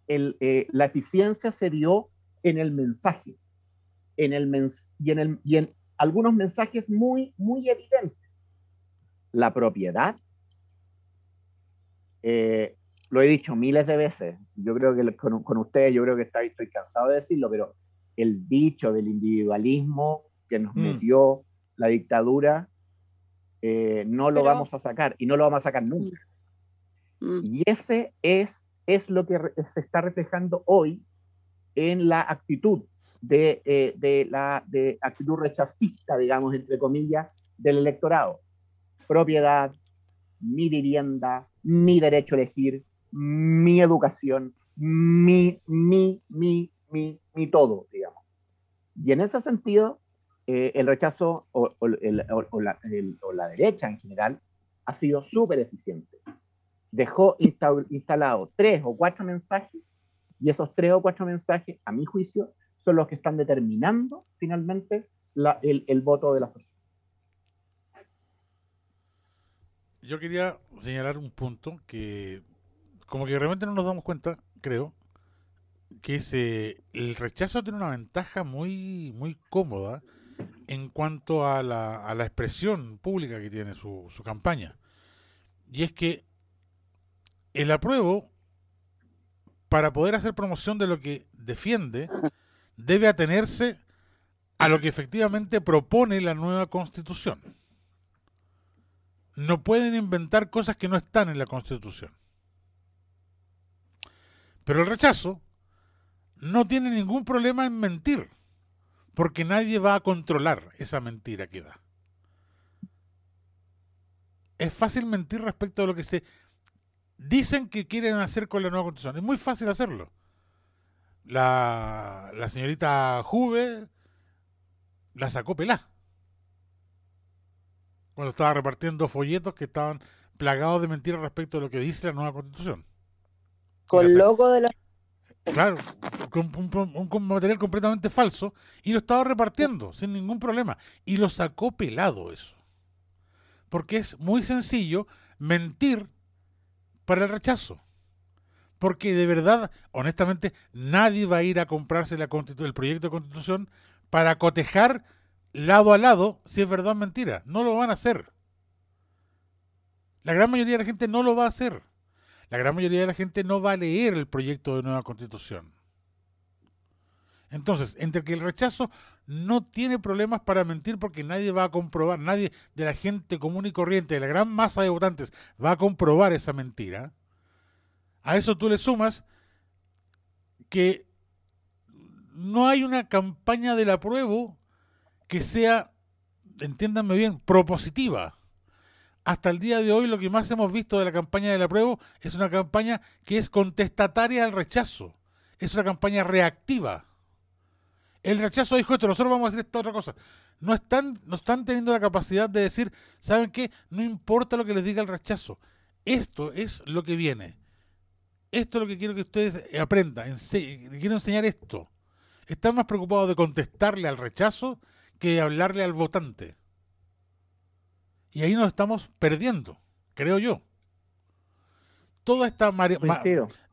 el, eh, la eficiencia se dio en el mensaje, en el y, en el, y en algunos mensajes muy, muy evidentes. La propiedad, eh, lo he dicho miles de veces, yo creo que con, con ustedes, yo creo que está, estoy cansado de decirlo, pero el dicho del individualismo que nos mm. metió la dictadura, eh, no lo vamos a sacar y no lo vamos a sacar nunca. Mm. Y ese es, es lo que se está reflejando hoy en la actitud de, eh, de, la de actitud rechazista, digamos, entre comillas, del electorado. Propiedad, mi vivienda, mi derecho a elegir, mi educación, mi, mi, mi, mi, mi todo, digamos. Y en ese sentido, eh, el rechazo o, la, derecha en general ha sido súper eficiente. Dejó instalado tres o cuatro mensajes y esos tres o cuatro mensajes, a mi juicio, son los que están determinando finalmente el, voto de las personas. Yo quería señalar un punto que como que realmente no nos damos cuenta, creo, que el rechazo tiene una ventaja muy, muy cómoda en cuanto a la, a la expresión pública que tiene su, su campaña. Y es que el apruebo, para poder hacer promoción de lo que defiende, debe atenerse a lo que efectivamente propone la nueva constitución. No pueden inventar cosas que no están en la constitución. Pero el rechazo no tiene ningún problema en mentir porque nadie va a controlar esa mentira que da. Es fácil mentir respecto a lo que se dicen que quieren hacer con la nueva constitución. Es muy fácil hacerlo. La, la señorita Juve la sacó pelá. Cuando estaba repartiendo folletos que estaban plagados de mentiras respecto a lo que dice la nueva constitución. Con logo de la Claro, un, un, material completamente falso y lo estaba repartiendo sin ningún problema. Y lo sacó pelado eso. Porque es muy sencillo mentir para el rechazo. Porque de verdad, honestamente, nadie va a ir a comprarse la el proyecto de constitución para cotejar lado a lado si es verdad o mentira. No lo van a hacer. La gran mayoría de la gente no lo va a hacer. La gran mayoría de la gente no va a leer el proyecto de nueva constitución. Entonces, entre que el rechazo no tiene problemas para mentir porque nadie va a comprobar, nadie de la gente común y corriente, de la gran masa de votantes, va a comprobar esa mentira. A eso tú le sumas que no hay una campaña del apruebo que sea, entiéndanme bien, propositiva hasta el día de hoy lo que más hemos visto de la campaña del apruebo es una campaña que es contestataria al rechazo. Es una campaña reactiva. El rechazo dijo esto, nosotros vamos a hacer esta otra cosa. No están, no están teniendo la capacidad de decir, ¿saben qué? No importa lo que les diga el rechazo. Esto es lo que viene. Esto es lo que quiero que ustedes aprendan. quiero enseñar esto. Están más preocupados de contestarle al rechazo que de hablarle al votante. Y ahí nos estamos perdiendo, creo yo. Toda esta,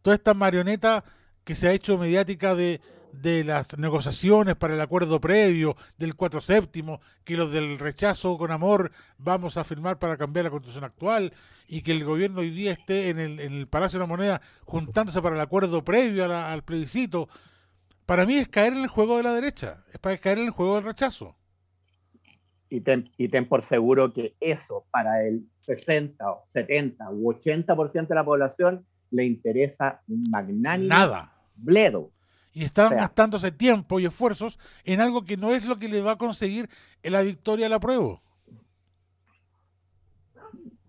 toda esta marioneta que se ha hecho mediática de, de las negociaciones para el acuerdo previo del cuatro séptimo, que los del rechazo con amor vamos a firmar para cambiar la constitución actual y que el gobierno hoy día esté en el, en el Palacio de la Moneda juntándose para el acuerdo previo al plebiscito, para mí es caer en el juego de la derecha, es para caer en el juego del rechazo y ten, y ten por seguro que eso para el 60 o 70 u 80% de la población le interesa un magnánimo Nada. bledo. Y están gastándose tiempo y esfuerzos en algo que no es lo que le va a conseguir en la victoria a la prueba.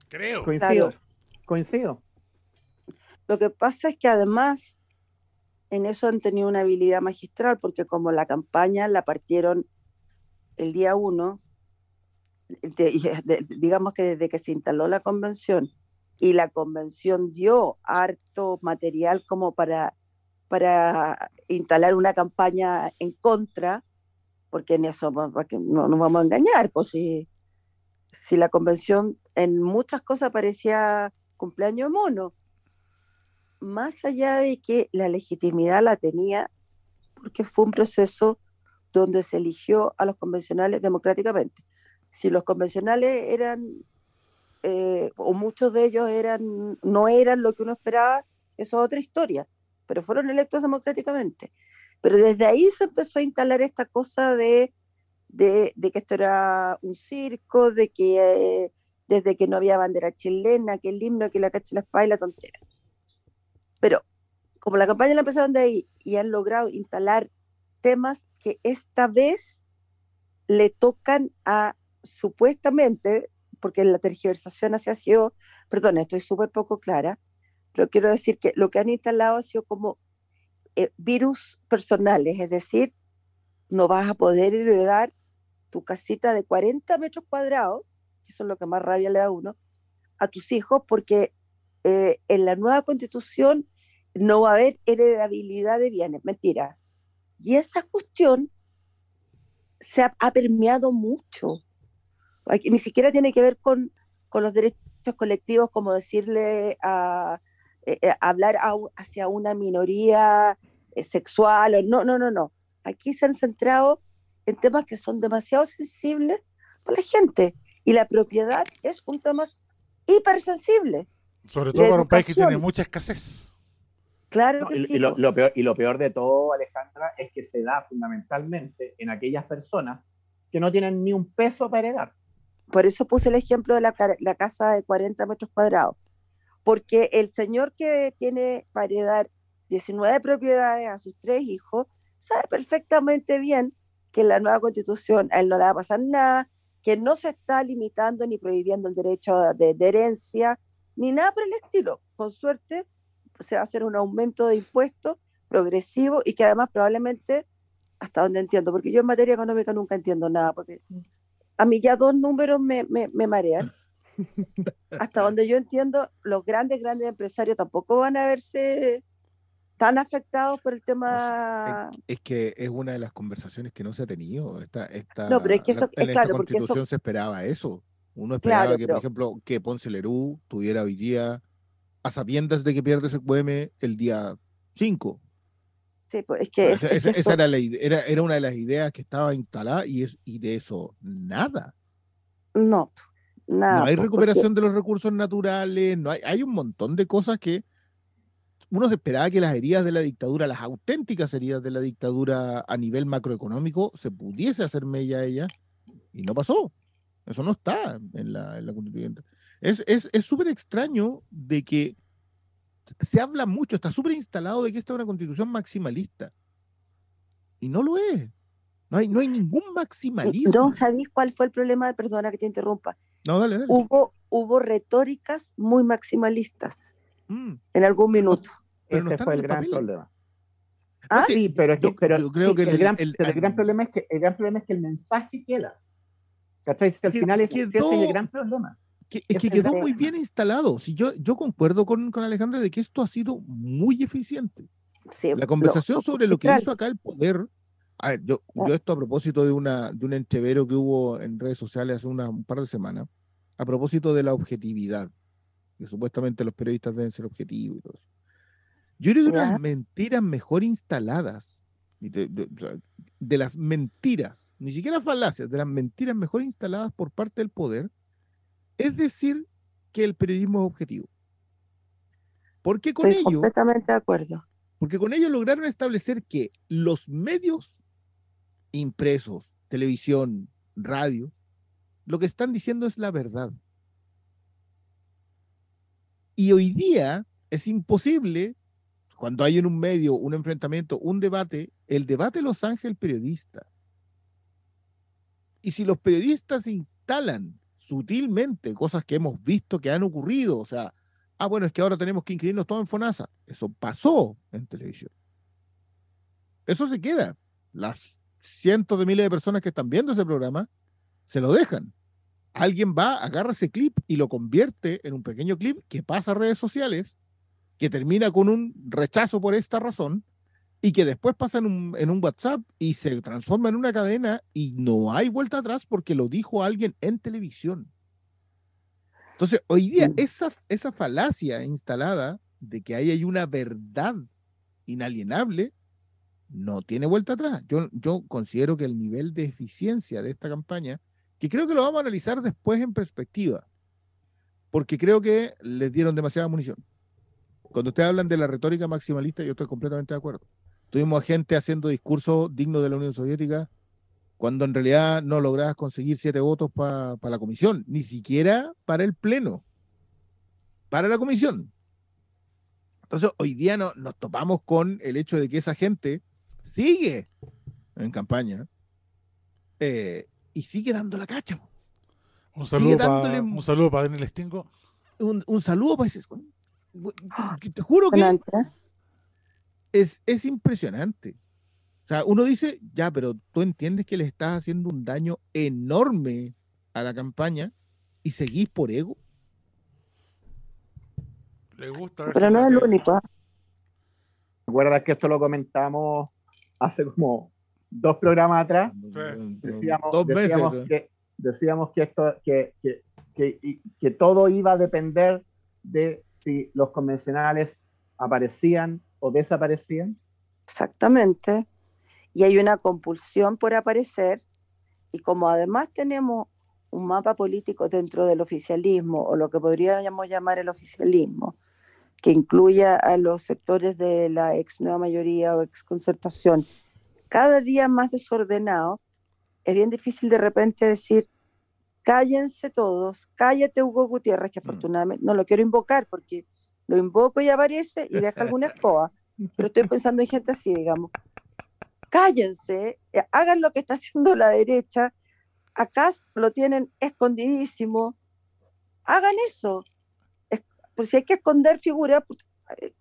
Creo. Coincido. Coincido. Lo que pasa es que además en eso han tenido una habilidad magistral, porque como la campaña la partieron el día uno, digamos que desde que se instaló la convención y la convención dio harto material como para, para instalar una campaña en contra, porque en eso no nos vamos a engañar, pues si, si la convención en muchas cosas parecía cumpleaños mono, más allá de que la legitimidad la tenía, porque fue un proceso donde se eligió a los convencionales democráticamente. Si los convencionales eran, eh, o muchos de ellos eran, no eran lo que uno esperaba, eso es otra historia, pero fueron electos democráticamente. Pero desde ahí se empezó a instalar esta cosa de, de, que esto era un circo, de que desde que no había bandera chilena, que el himno, que la cacha la espada y la tontera. Pero como la campaña la empezaron de ahí y han logrado instalar temas que esta vez le tocan a supuestamente, porque la tergiversación así ha sido, perdón, estoy súper poco clara, pero quiero decir que lo que han instalado ha sido como eh, virus personales, es decir, no vas a poder heredar tu casita de 40 metros cuadrados, que eso es lo que más rabia le da a uno, a tus hijos, porque eh, en la nueva constitución no va a haber heredabilidad de bienes. Mentira. Y esa cuestión se ha permeado mucho ni siquiera tiene que ver con, con los derechos colectivos, como decirle a, eh, eh, hablar hacia una minoría eh, sexual, no, no, no, no. Aquí se han centrado en temas que son demasiado sensibles para la gente y la propiedad es un tema hipersensible. Sobre todo para un país que tiene mucha escasez. Claro que sí. Y lo, peor, y lo peor de todo, Alejandra, es que se da fundamentalmente en aquellas personas que no tienen ni un peso para heredar. Por eso puse el ejemplo de la, casa de 40 metros cuadrados, porque el señor que tiene para heredar 19 propiedades a sus tres hijos sabe perfectamente bien que en la nueva constitución a él no le va a pasar nada, que no se está limitando ni prohibiendo el derecho de, herencia, ni nada por el estilo. Con suerte se va a hacer un aumento de impuestos progresivo y que además probablemente, hasta donde entiendo, porque yo en materia económica nunca entiendo nada, porque a mí ya dos números me, me, marean. Hasta donde yo entiendo, los grandes, grandes empresarios tampoco van a verse tan afectados por el tema. Es, que es una de las conversaciones que no se ha tenido. Esta, esta, no, pero es que eso en esta constitución se esperaba eso. Uno esperaba que, por ejemplo, que Ponce Lerú tuviera hoy día, a sabiendas de que pierde ese QM el día 5. Sí, pues es que, esa, era, la, era, era, una de las ideas que estaba instalada y, es, y de eso nada. No, nada. No hay pues, recuperación de los recursos naturales, no hay, hay un montón de cosas que uno se esperaba que las heridas de la dictadura, las auténticas heridas de la dictadura a nivel macroeconómico, se pudiese hacer mella a ella, y no pasó. Eso no está en la, en la constituyente. Es súper es, extraño de que se habla mucho, está súper instalado de que esta es una constitución maximalista. Y no lo es. No hay, no hay ningún maximalismo. No sabéis cuál fue el problema, perdona que te interrumpa. No, dale, dale. Hubo, hubo retóricas muy maximalistas mm. en algún minuto. Ese fue el gran problema. Ah, sí, pero, yo, creo que el, gran, problema es que el gran problema es que el mensaje queda. ¿Cachai? Si al final es, ese es el gran problema. es que quedó muy bien instalado. Si yo, yo concuerdo con, con Alejandra de que esto ha sido muy eficiente. la conversación sobre lo que hizo acá el poder. A ver, yo, ah. yo esto a propósito de, una, de un entrevero que hubo en redes sociales hace una, un par de semanas, a propósito de la objetividad, que supuestamente los periodistas deben ser objetivos y todo eso. Yo creo que las mentiras mejor instaladas, de, las mentiras, ni siquiera falacias, de las mentiras mejor instaladas por parte del poder, es decir que el periodismo es objetivo. Porque con Estoy completamente de acuerdo. Porque con ello lograron establecer que los medios impresos, televisión, radio, lo que están diciendo es la verdad. Y hoy día es imposible cuando hay en un medio un enfrentamiento, un debate, el debate lo zanja el periodista. Y si los periodistas instalan sutilmente cosas que hemos visto que han ocurrido, o sea, ah, bueno, es que ahora tenemos que inscribirnos todos en FONASA, eso pasó en televisión. Eso se queda. Las cientos de miles de personas que están viendo ese programa se lo dejan. Alguien va, agarra ese clip y lo convierte en un pequeño clip que pasa a redes sociales que termina con un rechazo por esta razón y que después pasa en un, en un, WhatsApp y se transforma en una cadena y no hay vuelta atrás porque lo dijo alguien en televisión. Entonces, hoy día mm. esa, esa falacia instalada de que ahí hay una verdad inalienable no tiene vuelta atrás. Yo, yo considero que el nivel de eficiencia de esta campaña, que creo que lo vamos a analizar después en perspectiva, porque creo que les dieron demasiada munición. Cuando ustedes hablan de la retórica maximalista, yo estoy completamente de acuerdo. Tuvimos gente haciendo discursos dignos de la Unión Soviética cuando en realidad no lograbas conseguir siete votos para la comisión, ni siquiera para el Pleno, para la comisión. Entonces, hoy día no, nos topamos con el hecho de que esa gente sigue en campaña eh, y sigue dando la cacha. Un saludo, para, un saludo para Daniel Stingo. Un, un saludo para ese, te juro que es, es impresionante. O sea, uno dice, ya, pero tú entiendes que le estás haciendo un daño enorme a la campaña y seguís por ego. Le gusta. Pero no es el único. ¿ah? ¿Recuerdas que esto lo comentamos hace como dos programas atrás? Decíamos, Que, decíamos que esto, que, que, que, que todo iba a depender de si los convencionales aparecían o desaparecían? Exactamente. Y hay una compulsión por aparecer. Y como además tenemos un mapa político dentro del oficialismo, o lo que podríamos llamar el oficialismo, que incluya a los sectores de la ex nueva mayoría o ex concertación, cada día más desordenado, es bien difícil de repente decir, cállense todos, cállate Hugo Gutiérrez, que mm. afortunadamente no lo quiero invocar porque lo invoco y aparece y deja alguna escoba, pero estoy pensando en gente así, digamos. Cállense, eh, hagan lo que está haciendo la derecha, acá lo tienen escondidísimo, hagan eso. Por si hay que esconder figuras, eh,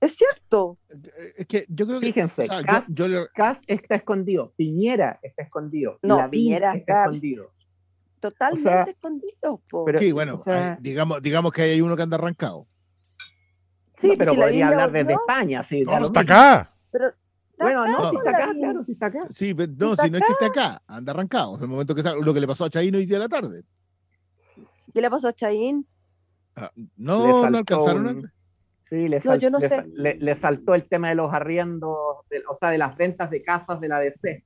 es cierto. Eh, es que yo creo que. Fíjense, Cas, está escondido, Piñera está escondido. No, Piñera está escondido totalmente escondido. Pero, sí, bueno, digamos, digamos que hay uno que anda arrancado. Sí, pero podría hablar desde España. Sí, no, está acá. Pero, bueno, no, si está acá, claro, si está acá. Sí, pero no, si no existe acá, anda arrancado. Es el momento que lo que le pasó a Chaín hoy día de la tarde. ¿Qué le pasó a Chaín? Ah, no, no alcanzaron. a... Sí, le, le, saltó el tema de los arriendos, o sea, de las ventas de casas de la DC.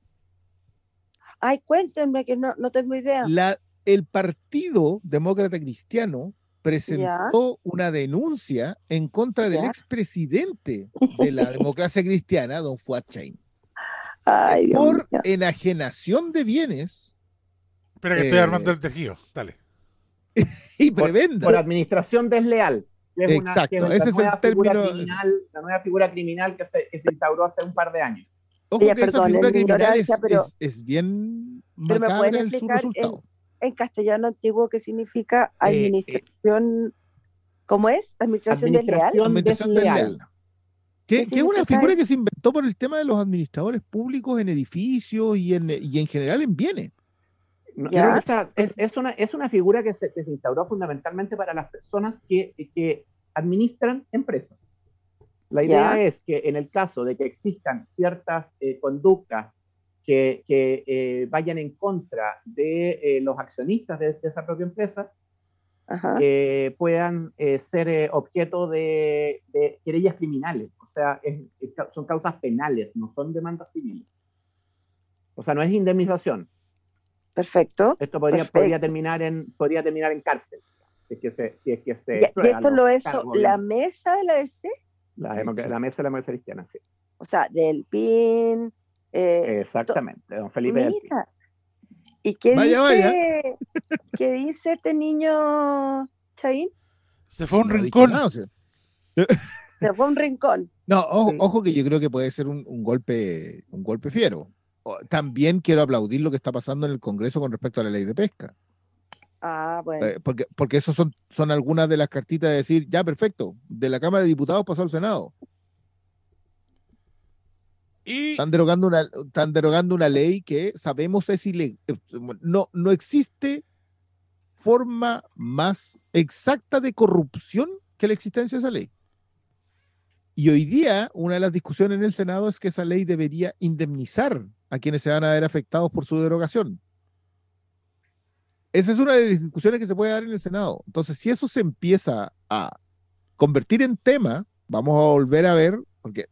Ay, cuéntenme que no, no tengo idea. La, el Partido Demócrata Cristiano presentó una denuncia en contra del expresidente de la democracia cristiana, don Fuad Chain, por enajenación de bienes. Espera que estoy armando el tejido, dale. y prebenda. Por, administración desleal. Exacto, ese es el término. Criminal, la nueva figura criminal que se, que se instauró hace un par de años. Ojo que esa figura criminal es, pero, es, bien macabra en su resultado en castellano antiguo qué significa eh, eh, administración, ¿cómo es? Administración, desleal. Administración desleal. Que, es una figura que se inventó por el tema de los administradores públicos en edificios y en, y en general en bienes. Es, es, una, es una figura que se, que se instauró fundamentalmente para las personas que, que administran empresas. La idea es que en el caso de que existan ciertas eh, conductas que, eh, vayan en contra de eh, los accionistas de, esa propia empresa, eh, puedan ser objeto de, querellas criminales. O sea, son causas penales, no son demandas civiles. O sea, no es indemnización. Perfecto. Esto podría, podría, terminar, en, podría terminar en cárcel. Si es que se. Si es que se ¿Y esto lo es la mesa de la DC? La, la, mesa de la democracia cristiana, sí. O sea, del PIN, eh, Exactamente, don Felipe. ¿Y qué dice, ¿qué dice este niño Chaín? Se fue a un rincón. Se fue a un rincón. No, ojo, que yo creo que puede ser un, golpe, un golpe fiero. También quiero aplaudir lo que está pasando en el Congreso con respecto a la ley de pesca. Ah, bueno. Eh, porque, porque eso son, son algunas de las cartitas de decir, ya, perfecto, de la Cámara de Diputados pasó al Senado. Están, derogando una, están derogando una ley que sabemos es ilegal. No, no existe forma más exacta de corrupción que la existencia de esa ley. Y hoy día, una de las discusiones en el Senado es que esa ley debería indemnizar a quienes se van a ver afectados por su derogación. Esa es una de las discusiones que se puede dar en el Senado. Entonces, si eso se empieza a convertir en tema, vamos a volver a ver, porque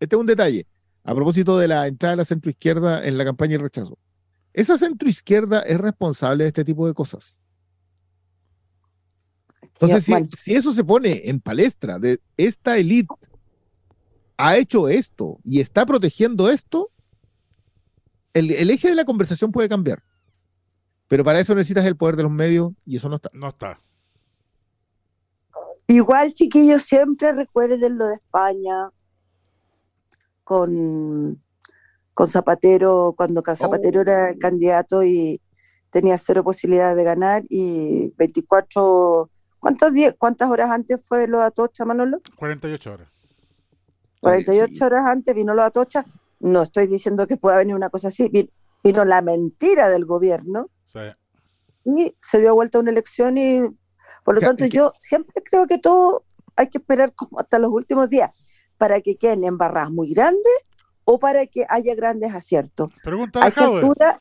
este es un detalle, a propósito de la entrada de la centroizquierda en la campaña y rechazo. Esa centroizquierda es responsable de este tipo de cosas. Entonces, si, eso se pone en palestra de esta élite ha hecho esto y está protegiendo esto, el, el, eje de la conversación puede cambiar. Pero para eso necesitas el poder de los medios y eso no está. No está. Igual, chiquillos, siempre recuerden lo de España, con, con Zapatero, cuando Zapatero era el oh. candidato y tenía cero posibilidades de ganar y 24, ¿cuántos días, ¿cuántas horas antes fue lo de Atocha, Manolo? 48 horas. 48 horas antes vino lo de Atocha. No estoy diciendo que pueda venir una cosa así. Vino la mentira del gobierno y se dio vuelta una elección y por lo tanto yo siempre creo que todo hay que esperar como hasta los últimos días para que queden embarradas muy grandes o para que haya grandes aciertos. Pregunta a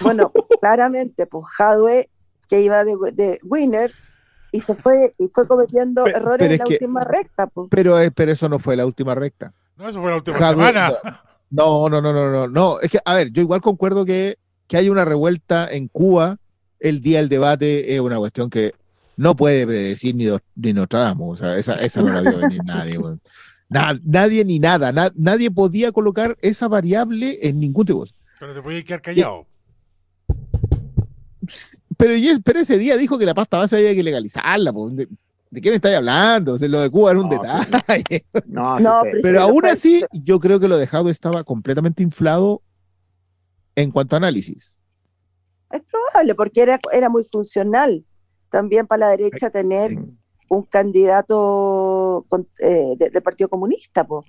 Bueno, claramente, pues Jadwe, que iba de, winner, y se fue y fue cometiendo errores en la última recta. Pues. Pero, eh, pero eso no fue la última recta. No, eso fue la última semana. No, no, no, no, no, no. Es que, a ver, yo igual concuerdo que, que hay una revuelta en Cuba el día del debate es una cuestión que no puede predecir ni, ni Nostradamus. O sea, esa, esa no la vio venir nadie. nadie ni nada. nadie podía colocar esa variable en ningún tipo. Pero te podía quedar callado. Pero, pero ese día dijo que la pasta base había que legalizarla. ¿De, qué me estáis hablando? lo de Cuba era un detalle. No, no pero, aún así, yo creo que lo dejado estaba completamente inflado en cuanto a análisis. Es probable, porque era, era muy funcional también para la derecha tener un candidato eh, del Partido Comunista, pues.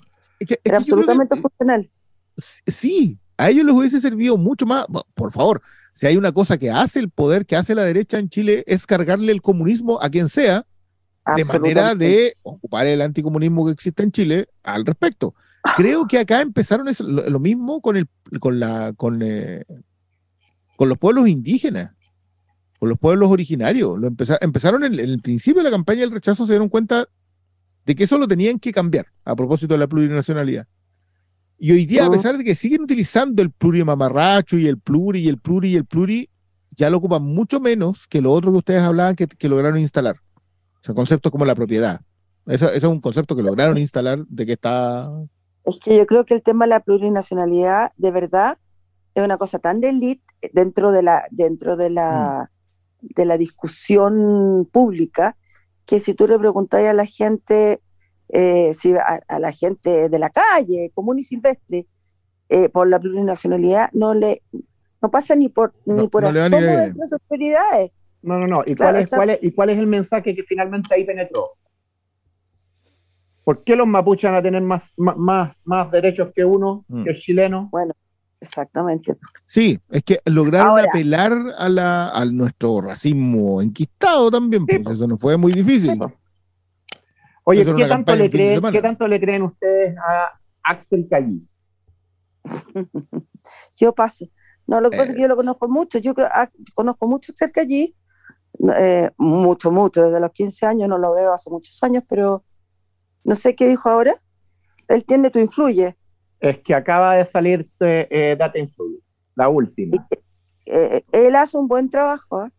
Era absolutamente funcional. Sí, a ellos les hubiese servido mucho más. Por favor, si hay una cosa que hace el poder, que hace la derecha en Chile, es cargarle el comunismo a quien sea, de manera de ocupar el anticomunismo que existe en Chile al respecto. Creo que acá empezaron lo, mismo con, el, con, la, con, eh, con los pueblos indígenas, con los pueblos originarios. Lo empezaron en, el principio de la campaña del rechazo, se dieron cuenta de que eso lo tenían que cambiar a propósito de la plurinacionalidad. Y hoy día, a pesar de que siguen utilizando el plurimamarracho y el pluri y el pluri y el pluri, ya lo ocupan mucho menos que lo otro que ustedes hablaban que, que lograron instalar. O sea, conceptos como la propiedad. Eso, es un concepto que lograron instalar de que está... Es que yo creo que el tema de la plurinacionalidad, de verdad, es una cosa tan de elite dentro de la, dentro de la, mm. de la discusión pública, que si tú le preguntas a la gente, eh, si a, la gente de la calle, común y silvestre, eh, por la plurinacionalidad, no le no pasa ni por, ni por asomo de sus prioridades. No, no, no. ¿Y, cuál es, cuál es, ¿Y cuál es el mensaje que finalmente ahí penetró? ¿Por qué los mapuches van a tener más, más, más derechos que uno, mm. que el chileno? Bueno, exactamente. Sí, es que lograron apelar a, la, a nuestro racismo enquistado también, pues eso no fue muy difícil. Oye, ¿qué tanto, le creen, ¿qué tanto le creen ustedes a Axel Callis? yo paso. No, lo que pasa es que yo lo conozco mucho. Yo ah, conozco mucho cerca allí eh, mucho, mucho, desde los 15 años, no lo veo hace muchos años, pero no sé qué dijo ahora. Él tiene tu influye. Es que acaba de salir eh, Data Influye, la última. Eh, él hace un buen trabajo.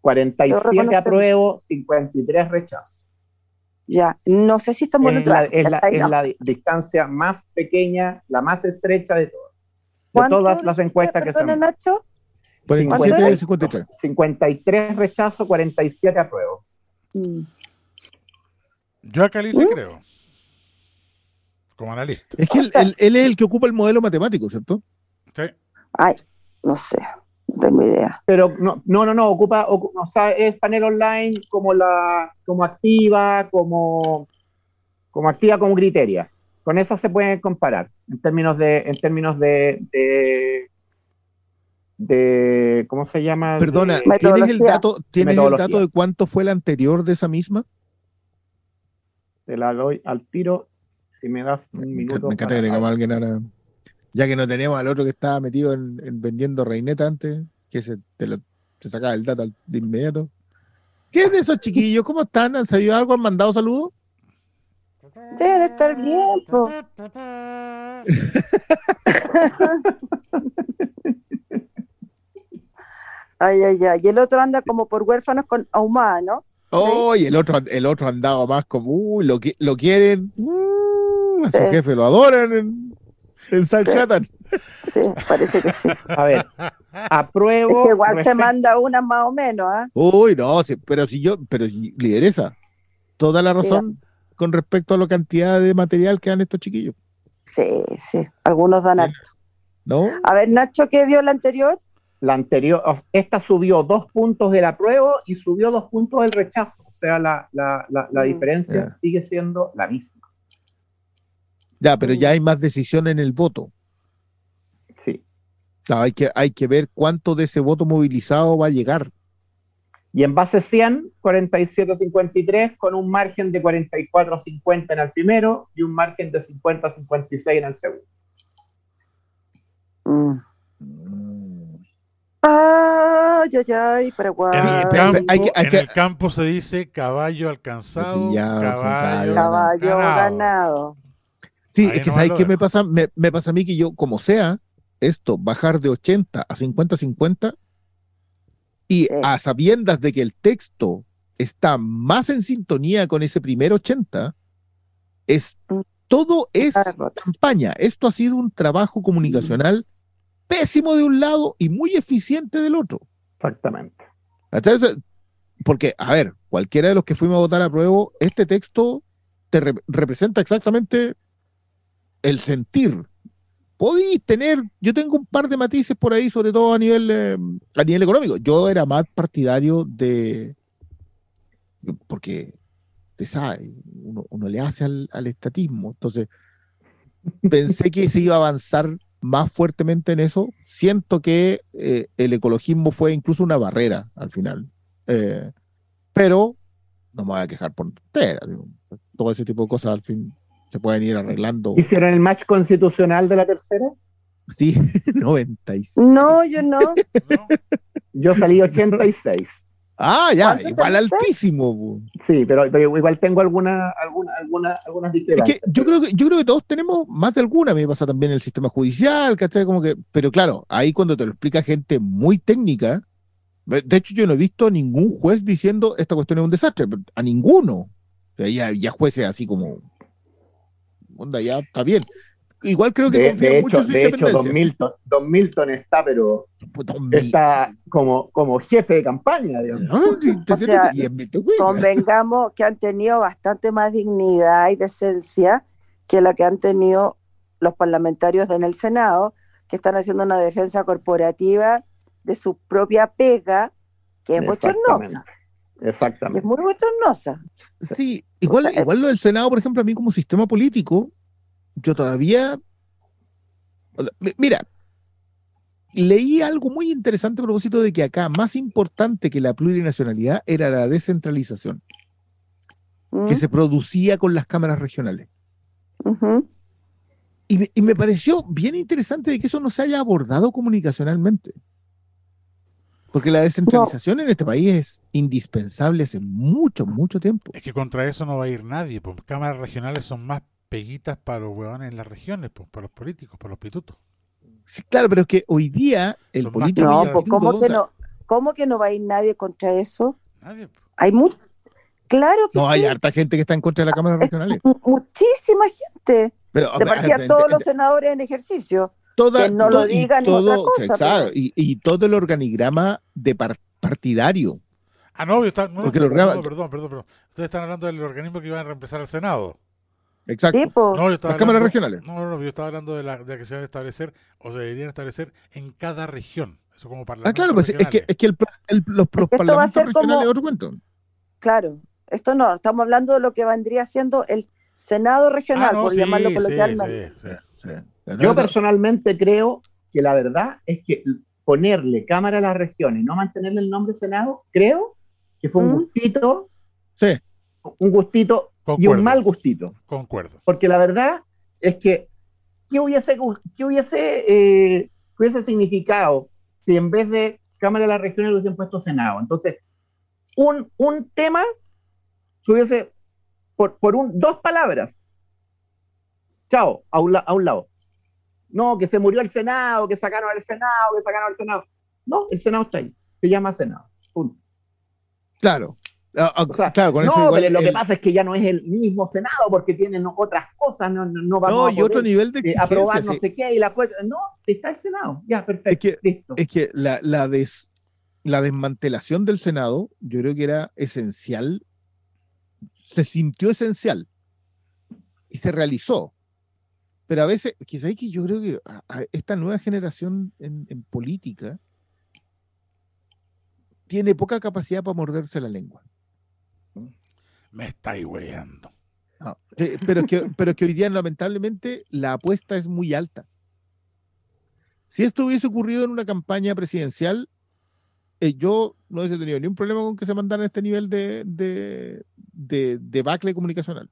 47 apruebo, 53 rechazo. Ya, no sé si estamos en la, es, la, es la, distancia más pequeña, la más estrecha de todas. De todas las encuestas que se han Nacho? 47 53. 53 rechazo, 47 apruebo. Mm. Yo a Cali le ¿Mm? creo. Como analista. Es que él, él, es el que ocupa el modelo matemático, ¿cierto? Sí. Ay, no sé. No tengo idea. Pero no, no, no, no ocupa, o sea, es panel online como la, como activa, como, como activa como criteria. Con eso se pueden comparar en términos de, en términos de, de de ¿cómo se llama? Perdona, ¿tienes el dato, ¿tienes el dato de cuánto fue la anterior de esa misma? Te la doy al tiro si me das un minuto. Me encanta que tengamos alguien ahora. Ya que no teníamos al otro que estaba metido en, vendiendo reineta antes, que se, te, lo, sacaba el dato de inmediato. ¿Qué es de esos chiquillos? ¿Cómo están? ¿Han sabido algo? ¿Han mandado saludos? Deben estar bien, Ay, ay, ay. Y el otro anda como por huérfanos con Ahumada, ¿no? Oh, y el otro, el otro andaba más como, uh, lo, lo quieren, uh, a su jefe lo adoran en, en San Sí, parece que sí. A ver, apruebo. Es que igual se manda una más o menos, ¿ah? Uy, no, pero si yo, pero si lideresa, toda la razón con respecto a la cantidad de material que dan estos chiquillos. Sí, sí, algunos dan harto. ¿No? A ver, Nacho, ¿qué dio la anterior? La anterior, esta subió dos puntos de la prueba y subió dos puntos del rechazo. O sea, la, la, la, mm. diferencia sigue siendo la misma. Ya, pero ya hay más decisión en el voto. Sí. hay, que, hay que ver cuánto de ese voto movilizado va a llegar. Y en base 100, 47-53, con un margen de 44-50 en el primero y un margen de 50-56 en el segundo. Mm. Ay, ay, ay, Paraguay. En el campo, en el campo se dice caballo alcanzado, caballo, caballo ganado. Sí, es que ¿sabes qué me pasa? Me, me, pasa a mí que yo, como sea, esto, bajar de 80 a 50-50 y a sabiendas de que el texto está más en sintonía con ese primer 80, es, mm. todo es campaña. Esto ha sido un trabajo comunicacional pésimo de un lado y muy eficiente del otro. Exactamente. porque, a ver, cualquiera de los que fuimos a votar a prueba, este texto te representa exactamente el sentir. Podéis tener, yo tengo un par de matices por ahí, sobre todo a nivel, eh, a nivel económico. Yo era más partidario de, porque, te sabe, uno, le hace al, al estatismo. Entonces, pensé que se iba a avanzar más fuertemente en eso, siento que eh, el ecologismo fue incluso una barrera al final. Eh, pero no me voy a quejar por entera. Todo ese tipo de cosas al fin se pueden ir arreglando. ¿Hicieron el match constitucional de la tercera? Sí, 96. No, yo no. Yo salí 86. Ah, ya, igual altísimo. Sí, pero, igual tengo alguna, alguna, alguna, algunas diferencias. yo, creo que, yo creo que todos tenemos más de alguna, a mí me pasa también el sistema judicial, ¿cachai? Como que, pero claro, ahí cuando te lo explica gente muy técnica, de hecho yo no he visto a ningún juez diciendo esta cuestión es un desastre, a ninguno. O sea, ya, ya jueces así como, onda, ya está bien igual creo que de, de hecho, de hecho Don Milton, Don Milton está, pero está como, como jefe de campaña, o sea, convengamos que han tenido bastante más dignidad y decencia que la que han tenido los parlamentarios en el Senado, que están haciendo una defensa corporativa de su propia pega, que es bochornosa. Exactamente. es muy bochornosa. Sí, igual, igual lo del Senado, por ejemplo, a mí como sistema político, yo todavía... Mira, leí algo muy interesante a propósito de que acá más importante que la plurinacionalidad era la descentralización que mm. se producía con las cámaras regionales. y, me, pareció bien interesante de que eso no se haya abordado comunicacionalmente. Porque la descentralización en este país es indispensable hace mucho, mucho tiempo. Es que contra eso no va a ir nadie, porque cámaras regionales son más peguitas para los huevones en las regiones, pues, para los políticos, para los pitutos. Sí, claro, pero es que hoy día el político. No, pues, ¿cómo, que no, ¿cómo que no va a ir nadie contra eso? Nadie. Hay mucho. Claro que No, hay harta gente que está en contra de la Cámara Regional. Muchísima gente. Pero, de partida todos los senadores en ejercicio. que no lo digan otra cosa. y, todo el organigrama de partidario. Ah, no, está, no, perdón, perdón, perdón, Ustedes están hablando del organismo que iba a reemplazar al Senado. Exacto. No, Las cámaras regionales. No, no, yo estaba hablando de, la, de que se van a establecer o se deberían establecer en cada región. Eso como Ah, claro, pues es que, es que el, los, parlamentos va a ser regionales otro cuento. Claro, esto no, estamos hablando de lo que vendría siendo el Senado regional, ah, por llamarlo coloquialmente. Sí, yo personalmente creo que la verdad es que ponerle Cámara a las regiones y no mantenerle el nombre Senado, creo que fue un ¿Mm? gustito. Sí. Un gustito y un mal gustito. Concuerdo. Porque la verdad es que, ¿qué hubiese, qué hubiese, eh, hubiese significado si en vez de Cámara de las Regiones le hubiesen puesto Senado? Entonces, un, un tema se hubiese, por, por un, dos palabras, chao, a un, a un lado. No, que se murió el Senado, que sacaron el Senado, que sacaron el Senado. No, el Senado está ahí. Se llama Senado. Punto. Claro. Ah, ah, claro, con no, pero lo que pasa es que ya no es el mismo Senado porque tienen otras cosas, no, no, vamos no, y otro nivel de exigencia, aprobar no sé qué y la no, está el Senado, ya, perfecto. Es que, Es que la, la, des, la desmantelación del Senado, yo creo que era esencial, se sintió esencial y se realizó. Pero a veces, quizás que yo creo que esta nueva generación en, en política tiene poca capacidad para morderse la lengua. Me estáis weyando. pero, que, pero que hoy día, lamentablemente, la apuesta es muy alta. Si esto hubiese ocurrido en una campaña presidencial, eh, yo no hubiese tenido ni un problema con que se mandaran este nivel de, de, de, de bacle comunicacional.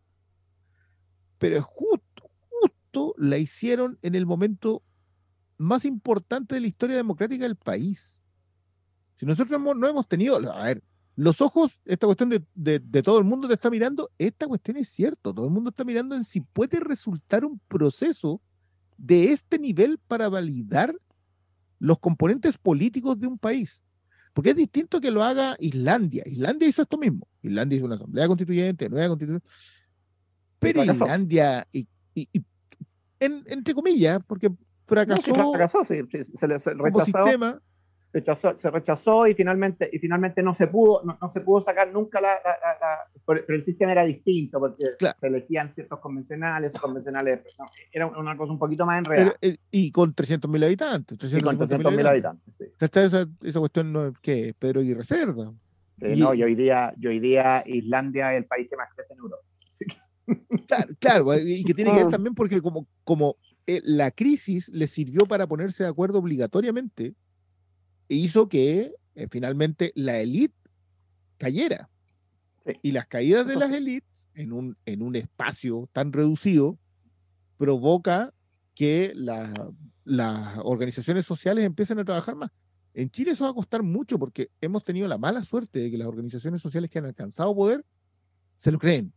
Pero justo, justo la hicieron en el momento más importante de la historia democrática del país. Si nosotros no hemos tenido, a ver, los ojos, esta cuestión de, todo el mundo te está mirando, esta cuestión es cierto, todo el mundo está mirando en si puede resultar un proceso de este nivel para validar los componentes políticos de un país. Porque es distinto que lo haga Islandia. Islandia hizo esto mismo. Islandia hizo una asamblea constituyente, nueva constitución. Pero Islandia, y, entre comillas, porque fracasó, fracasó sí, se, le, como sistema se rechazó y finalmente, y finalmente no se pudo, no, se pudo sacar nunca la, pero el sistema era distinto porque se elegían ciertos convencionales, convencionales, era una cosa un poquito más enredada. Eh, y con 300.000 habitantes. 300.000 habitantes, sí. Esa, esa cuestión no, que Pedro Aguirre Cerda. Sí, no, y hoy, día, hoy día Islandia es el país que más crece en Europa. Claro, claro, y que tiene que ver también porque como, como eh, la crisis le sirvió para ponerse de acuerdo obligatoriamente hizo que eh, finalmente la élite cayera. Y las caídas de las élites en un, en un espacio tan reducido provoca que las organizaciones sociales empiecen a trabajar más. En Chile eso va a costar mucho porque hemos tenido la mala suerte de que las organizaciones sociales que han alcanzado poder se lo creen.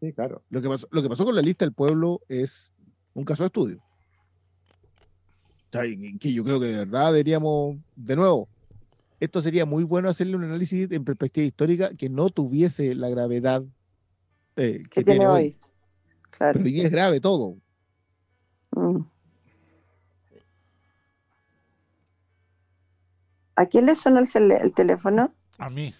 Sí, claro. Lo que pasó, lo que pasó con la lista del pueblo es un caso de estudio. Que yo creo que de verdad deberíamos, de nuevo, esto sería muy bueno hacerle un análisis en perspectiva histórica que no tuviese la gravedad eh, que, tiene hoy. Claro. Pero hoy es grave todo. Mm. ¿A quién le suena el, teléfono? A mí.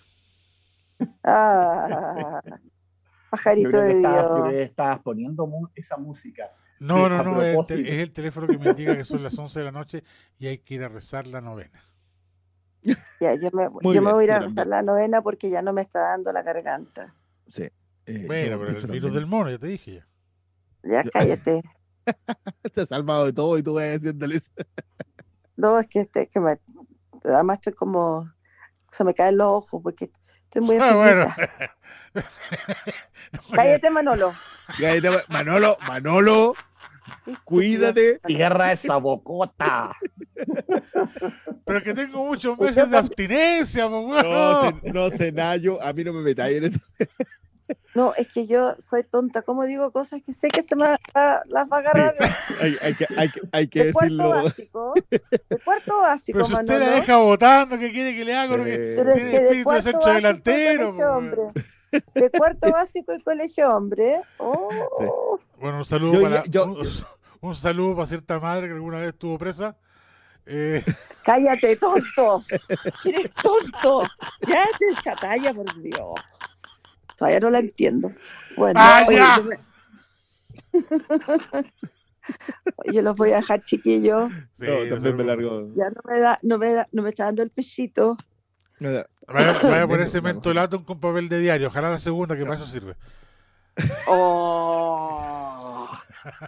Ah, pajarito de Dios. Estabas poniendo esa música. No, no, no, es el, teléfono que me indica que son las 11 de la noche y hay que ir a rezar la novena. Ya, yo me, yo me voy a ir a rezar la novena porque ya no me está dando la garganta. Sí. Eh, bueno, pero el virus del mono, ya te dije ya. Ya cállate. Te has salvado de todo y tú vas haciéndole eso. no, es que, este, que me, además estoy como, se me caen los ojos porque estoy muy ah, bueno. Cállate, Manolo. Cállate, Manolo, Manolo. Cuídate. Cierra esa bocota. Pero que tengo muchos meses de abstinencia, No, no sé, Nayo. A mí no me metáis en esto. No, es que yo soy tonta. ¿Cómo digo cosas que sé que te las va a agarrar? hay, hay, que, hay, hay que de decirlo. Cuarto básico, de cuarto básico, Pero si usted la deja votando, ¿qué quiere que le haga? que Pero tiene es que espíritu de centro delantero. De cuarto básico y colegio hombre. Oh. Bueno, un saludo para un, saludo para cierta madre que alguna vez estuvo presa. Eh... Cállate, tonto. Eres tonto. Ya esa talla, por Dios. Todavía no la entiendo. Bueno, ¡Ah! Oye, los voy a dejar chiquillos. Sí, también me largo. Ya no me da, no me da, no me está dando el pechito. Vaya, vaya a poner cemento lato con papel de diario. Ojalá la segunda, que para eso sirve. Oh.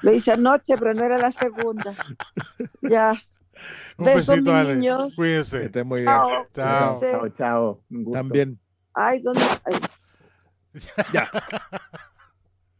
Lo hice anoche, pero no era la segunda. Ya. Un Besos, besito, mis niños. Cuídense. Que estén muy bien. Chao. Chao. Chao. chao. También. Ay, ¿dónde? ya.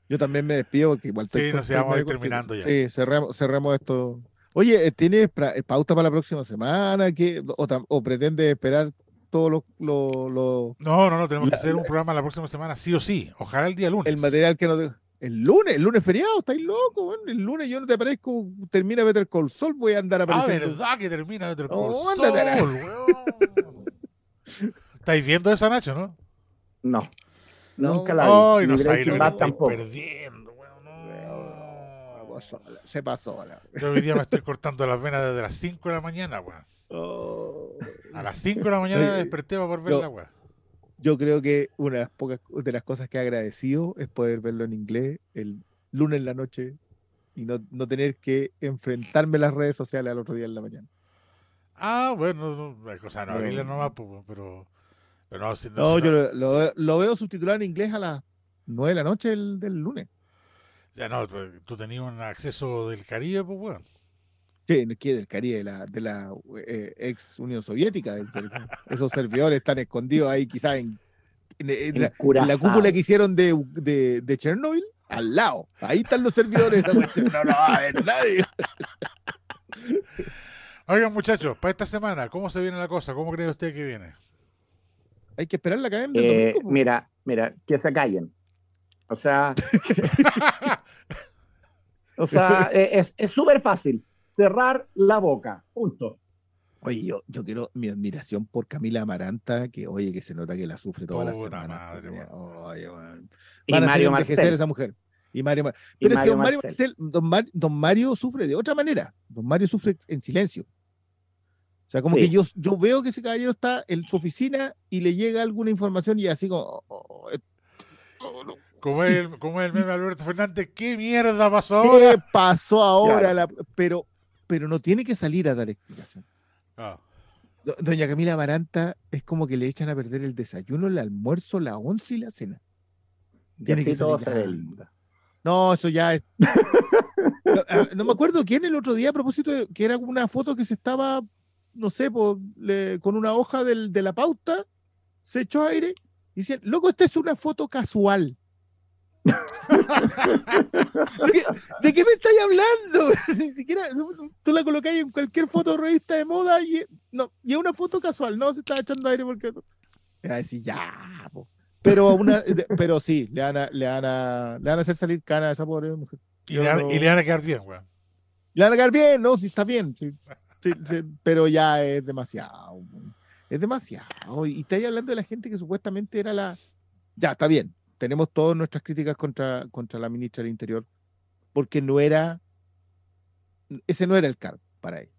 Yo también me despido porque igual Sí, nos vamos a ir terminando ya. Sí, cerremos, cerremos esto. Oye, ¿tienes eh, pauta para la próxima semana? ¿Qué, o, o pretende esperar todo lo, lo, No, no, no, tenemos que hacer un programa la próxima semana, sí o sí. Ojalá el día lunes. El material que nos. El lunes, el lunes feriado, estáis locos, el lunes yo no te aparezco, termina Better Call Sol, voy a andar a Ah, verdad que termina Better Call oh, ¿Estáis viendo esa, Nacho, no? No. Nunca la vi. Ay, no sé, lo tampoco. perdiendo, Se pasó. Yo hoy día me estoy cortando las venas desde las 5 de la mañana, weón. Oh. A las 5 de la mañana me desperté para por verla, weón. Yo creo que una de las pocas de las cosas que he agradecido es poder verlo en inglés el lunes en la noche y no, no tener que enfrentarme a las redes sociales al otro día en la mañana. Ah, bueno, no, o sea, no abrirla nomás, pero no, yo lo, veo subtitulado en inglés a las 9 de la noche del, lunes. Ya no, tú tenías un acceso del Caribe, pues bueno. ¿Qué, ¿Qué, del Caribe? De la, de la eh, ex Unión Soviética. Esos servidores están escondidos ahí, quizás en, la, cúpula que hicieron de, de, de, Chernobyl, al lado. Ahí están los servidores. no lo va a ver nadie. Oigan, muchachos, para esta semana, ¿cómo se viene la cosa? ¿Cómo cree usted que viene? Hay que esperar la academia. Eh, mira, mira, que se callen. O sea, o sea, e, es súper fácil. Cerrar la boca. Punto. Oye, yo, yo quiero mi admiración por Camila Amaranta, que oye, que se nota que la sufre toda la semana. Madre, oye, y Mario Marcel. esa mujer. Y Mario Pero es que don Mario, Marcel, don Mario sufre de otra manera. Don Mario sufre en silencio. O sea, como que yo, yo veo que ese caballero está en su oficina y le llega alguna información y así como... Oh, oh, oh, como, es el, como el meme Alberto Fernández, ¿qué mierda pasó ahora? ¿Qué pasó ahora? pero, pero no tiene que salir a dar explicación. Ah. Doña Camila Amaranta es como que le echan a perder el desayuno, el almuerzo, la once y la cena. Tiene que No, eso ya es. no, no, me acuerdo quién el otro día a propósito de que era una foto que se estaba no sé, con una hoja de la pauta, se echó aire Dicen, loco, esta es una foto casual. ¿De, qué, me estáis hablando? Ni siquiera tú la colocáis en cualquier foto revista de moda y no, y es una foto casual, no se está echando aire porque. Y a decir, ya, pero una, pero sí, le van a, le van a, le van a hacer salir cana a esa pobre mujer. Y le, van, y le, van, a quedar bien, weón. Le van a quedar bien, no, sí está bien, sí, pero ya es demasiado. Es demasiado. Y estáis hablando de la gente que supuestamente era la. Ya, está bien. Tenemos todas nuestras críticas contra, contra la ministra del Interior, porque no era. Ese no era el cargo para ella.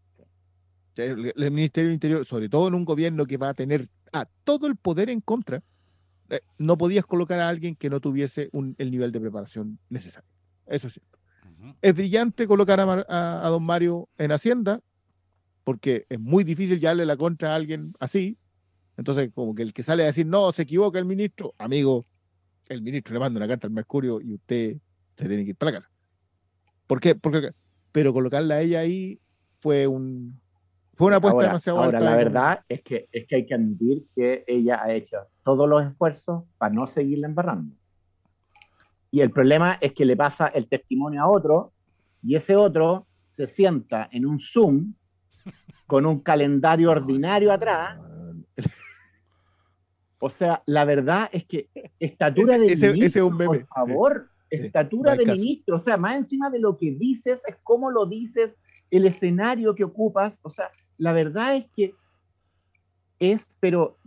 El, el Ministerio del Interior, sobre todo en un gobierno que va a tener a todo el poder en contra, eh, no podías colocar a alguien que no tuviese un, el nivel de preparación necesario. Eso es cierto. Es brillante colocar a, a, don Mario en Hacienda, porque es muy difícil darle la contra a alguien así. Entonces, como que el que sale a decir, no, se equivoca el ministro, amigo, el ministro le manda una carta al Mercurio y usted se tiene que ir para la casa. ¿Por qué? Porque, pero colocarla a ella ahí fue un, fue una apuesta demasiado ahora, la verdad es que, es que hay que admitir que ella ha hecho todos los esfuerzos para no seguirla embarrando. Y el problema es que le pasa el testimonio a otro y ese otro se sienta en un Zoom con un calendario ordinario atrás. O sea, la verdad es que estatura de ministro, por favor, estatura de ministro, o sea, más encima de lo que dices es cómo lo dices, el escenario que ocupas, o sea, la verdad es que es, pero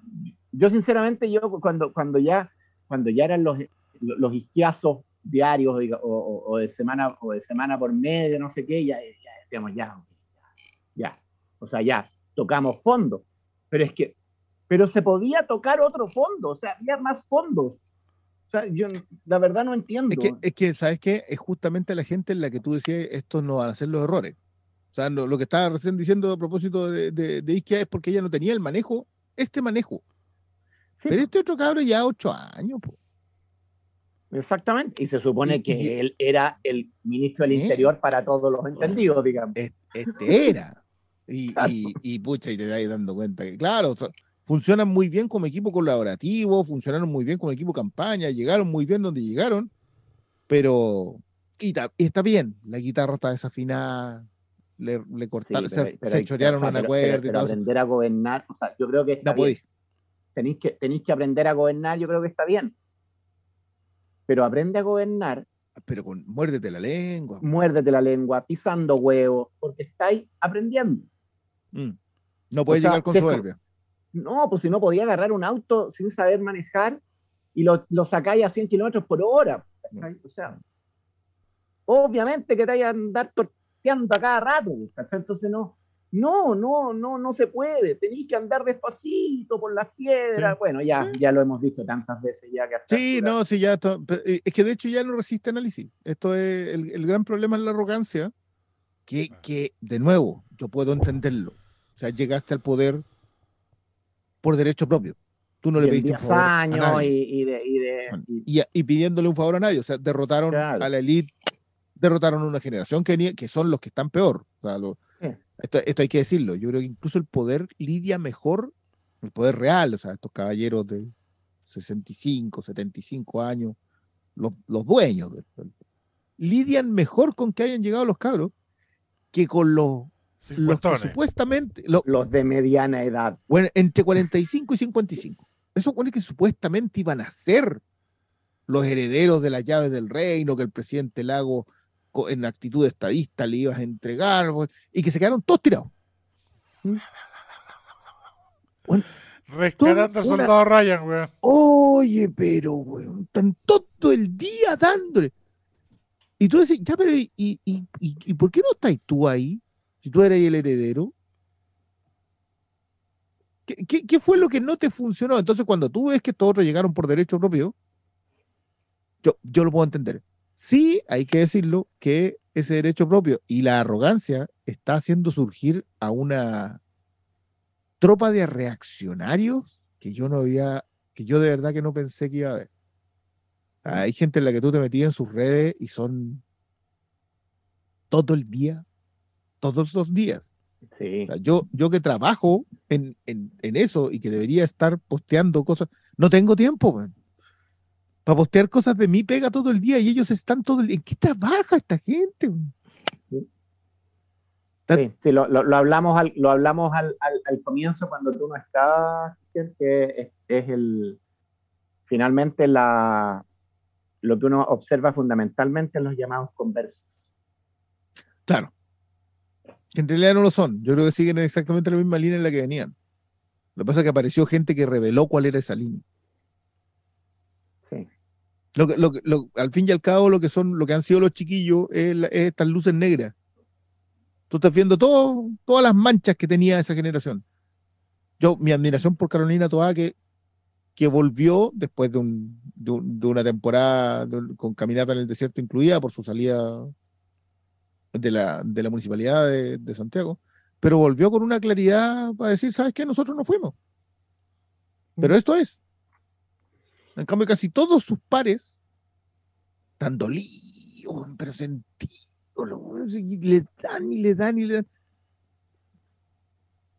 yo sinceramente, yo cuando, cuando, ya, cuando ya eran los, los izquiazos diarios o, de semana, o de semana por medio, no sé qué, ya, decíamos, ya, ya, o sea, ya, tocamos fondo, pero es que, pero se podía tocar otro fondo, o sea, había más fondos. O sea, yo la verdad no entiendo. Es que, es que, ¿sabes qué? Es justamente la gente en la que tú decías, estos no van a ser los errores. O sea, lo, que estaba recién diciendo a propósito de, de, Isquia es porque ella no tenía el manejo, este manejo. Pero este otro cabrón ya ocho años. Exactamente. Y se supone que él era el ministro del ¿Eh? Interior para todos los entendidos, digamos. Este era. Y, y, pucha, y te vas dando cuenta que, claro, funcionan muy bien como equipo colaborativo, funcionaron muy bien como equipo campaña, llegaron muy bien donde llegaron, pero y está bien, la guitarra está desafinada, le, le cortaron, se, chorearon una cuerda y todo. aprender a gobernar, o sea, yo creo que está bien. Tenéis que, tenéis que aprender a gobernar, yo creo que está bien. Pero aprende a gobernar. Pero con muérdete la lengua. Muérdete la lengua, pisando huevos, porque estáis aprendiendo. Mm. No puedes llegar con soberbia. No, pues si no podía agarrar un auto sin saber manejar y lo, lo sacáis a 100 kilómetros por hora. O sea, obviamente que te vayan a andar a cada rato, Entonces no, no, no, no, no se puede. Tenéis que andar despacito por las piedras. Bueno, ya, ya lo hemos visto tantas veces ya que Sí, no, sí, ya. Eh, es que de hecho ya no resiste análisis. Esto es el, gran problema es la arrogancia, que, que, de nuevo, yo puedo entenderlo. O sea, llegaste al poder por derecho propio. Tú no le pediste un favor años Y, y, pidiéndole un favor a nadie. O sea, derrotaron a la élite derrotaron a una generación que, que son los que están peor. esto, hay que decirlo. Yo creo que incluso el poder lidia mejor, el poder real, o sea, estos caballeros de 65, 75 años, los, los dueños, lidian mejor con que hayan llegado los cabros que con los, los que supuestamente... los de mediana edad. Bueno, entre 45 y 55. Eso pone que supuestamente iban a ser los herederos de las llaves del reino, que el presidente Lago en actitud estadista le ibas a entregar y que se quedaron todos tirados. ¿Mm? Rescatando al soldado Ryan, weón. Oye, pero, weón, están todo el día dándole. Y tú decís, ya, pero, ¿y, y, y, por qué no estás tú ahí? Si tú eres el heredero. ¿Qué, ¿Qué, qué, fue lo que no te funcionó? Entonces, cuando tú ves que todos otros llegaron por derecho propio, yo, yo lo puedo entender. Sí, hay que decirlo, que ese derecho propio y la arrogancia está haciendo surgir a una tropa de reaccionarios que yo no había, que yo de verdad que no pensé que iba a haber. Hay gente en la que tú te metías en sus redes y son todo el día, todos los días. yo, yo que trabajo en, en, en, eso y que debería estar posteando cosas, No tengo tiempo, Para postear cosas de mí pega todo el día y ellos están todo el día. ¿En qué trabaja esta gente? Sí, lo, hablamos, al, lo hablamos al, comienzo cuando tú no estabas, que es, el finalmente la, lo que uno observa fundamentalmente en los llamados conversos. Claro. En realidad no lo son. Yo creo que siguen exactamente la misma línea en la que venían. Lo que pasa es que apareció gente que reveló cuál era esa línea. Sí. al fin y al cabo, lo que son, lo que han sido los chiquillos es, estas luces negras. Tú estás viendo todo, todas las manchas que tenía esa generación. Yo, mi admiración por Carolina Toa, que, que volvió después de, un, de, una temporada con caminata en el desierto incluida por su salida de la, de la municipalidad de, Santiago, pero volvió con una claridad para decir, ¿sabes qué? Nosotros no fuimos. Pero esto es. En cambio, casi todos sus pares están dolidos, pero sentidos, y le dan y le dan y le dan.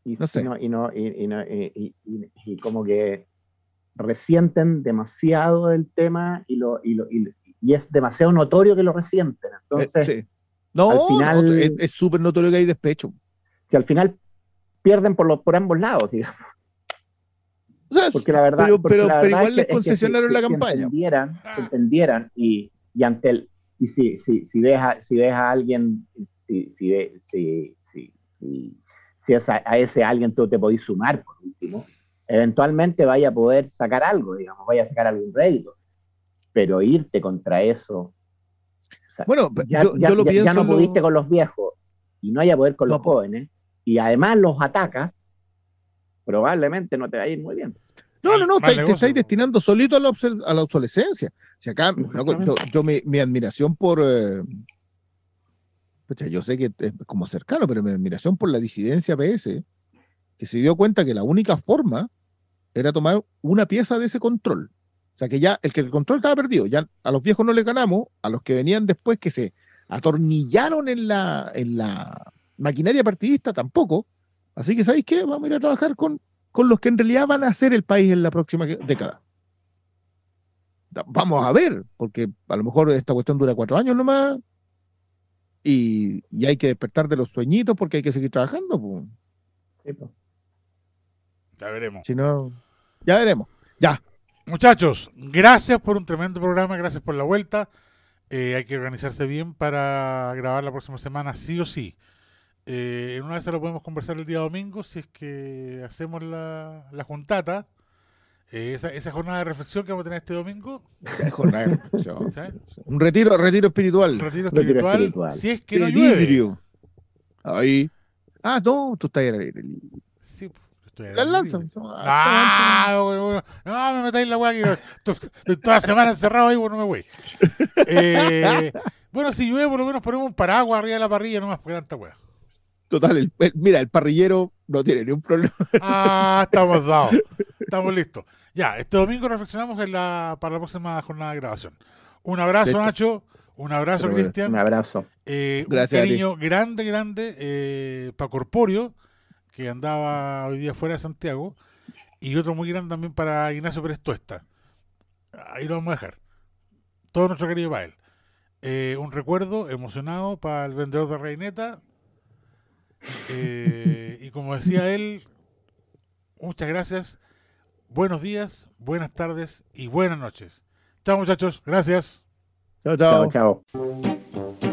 Y, no sé. y, no, y, y, como que resienten demasiado el tema y, lo, y, lo, y, es demasiado notorio que lo resienten. Entonces, eh, no, es súper notorio que hay despecho. Que al final pierden por, por ambos lados, digamos. porque la verdad, pero, pero, igual les concesionaron la campaña. Entendieran, entendieran y, y, ante el y si, si, si ves a, si ves a alguien, si, si, si, si, si, es a, ese alguien tú te podés sumar por último, eventualmente vaya a poder sacar algo, digamos, vaya a sacar algún rédito. Pero irte contra eso bueno, ya, yo, lo pienso no pudiste con los viejos y no haya poder con los jóvenes, y además los atacas, probablemente no te va a ir muy bien. No, no, no, te, estáis destinando solito a la, a la obsolescencia. Si acá, yo, mi, admiración por. Eh, yo sé que es como cercano, pero mi admiración por la disidencia PS, que se dio cuenta que la única forma era tomar una pieza de ese control sea que ya el que el control estaba perdido, ya a los viejos no le ganamos, a los que venían después que se atornillaron en la, en la maquinaria partidista tampoco. Así que, ¿sabéis qué? Vamos a ir a trabajar con, con los que en realidad van a hacer el país en la próxima década. Vamos a ver, porque a lo mejor esta cuestión dura cuatro años nomás y, y hay que despertar de los sueñitos porque hay que seguir trabajando. Ya veremos. Si no, ya veremos. Ya, Muchachos, gracias por un tremendo programa, gracias por la vuelta. Eh, hay que organizarse bien para grabar la próxima semana, sí o sí. Eh, en una vez lo podemos conversar el día domingo, si es que hacemos la, la juntata. Eh, esa, esa, jornada de reflexión que vamos a tener este domingo. jornada de reflexión. Un retiro, retiro espiritual. Retiro espiritual, Si es que no llueve. Ahí. Ah, no, tú estás el Sí, las lanzan. Ah, no, me metáis la weá que estoy toda la semana encerrado ahí, bueno, no me voy. Eh, bueno, si llueve, por lo menos ponemos un paraguas arriba de la parrilla nomás, porque tanta weá. Total, mira, el parrillero no tiene ni un problema. Ah, estamos dados. Estamos listos. Ya, este domingo reflexionamos en la, para la próxima jornada de grabación. Un abrazo, Nacho. Un abrazo, Cristian. Un abrazo. Eh, Gracias un cariño grande, grande eh, para Corpóreo que andaba hoy día fuera de Santiago, y otro muy grande también para Ignacio Pérez Tuesta. Ahí lo vamos a dejar. Todo nuestro querido para él. Eh, un recuerdo emocionado para el vendedor de Reineta. Eh, y como decía él, muchas gracias. Buenos días, buenas tardes y buenas noches. Chao muchachos, gracias. Chao, chao. chao.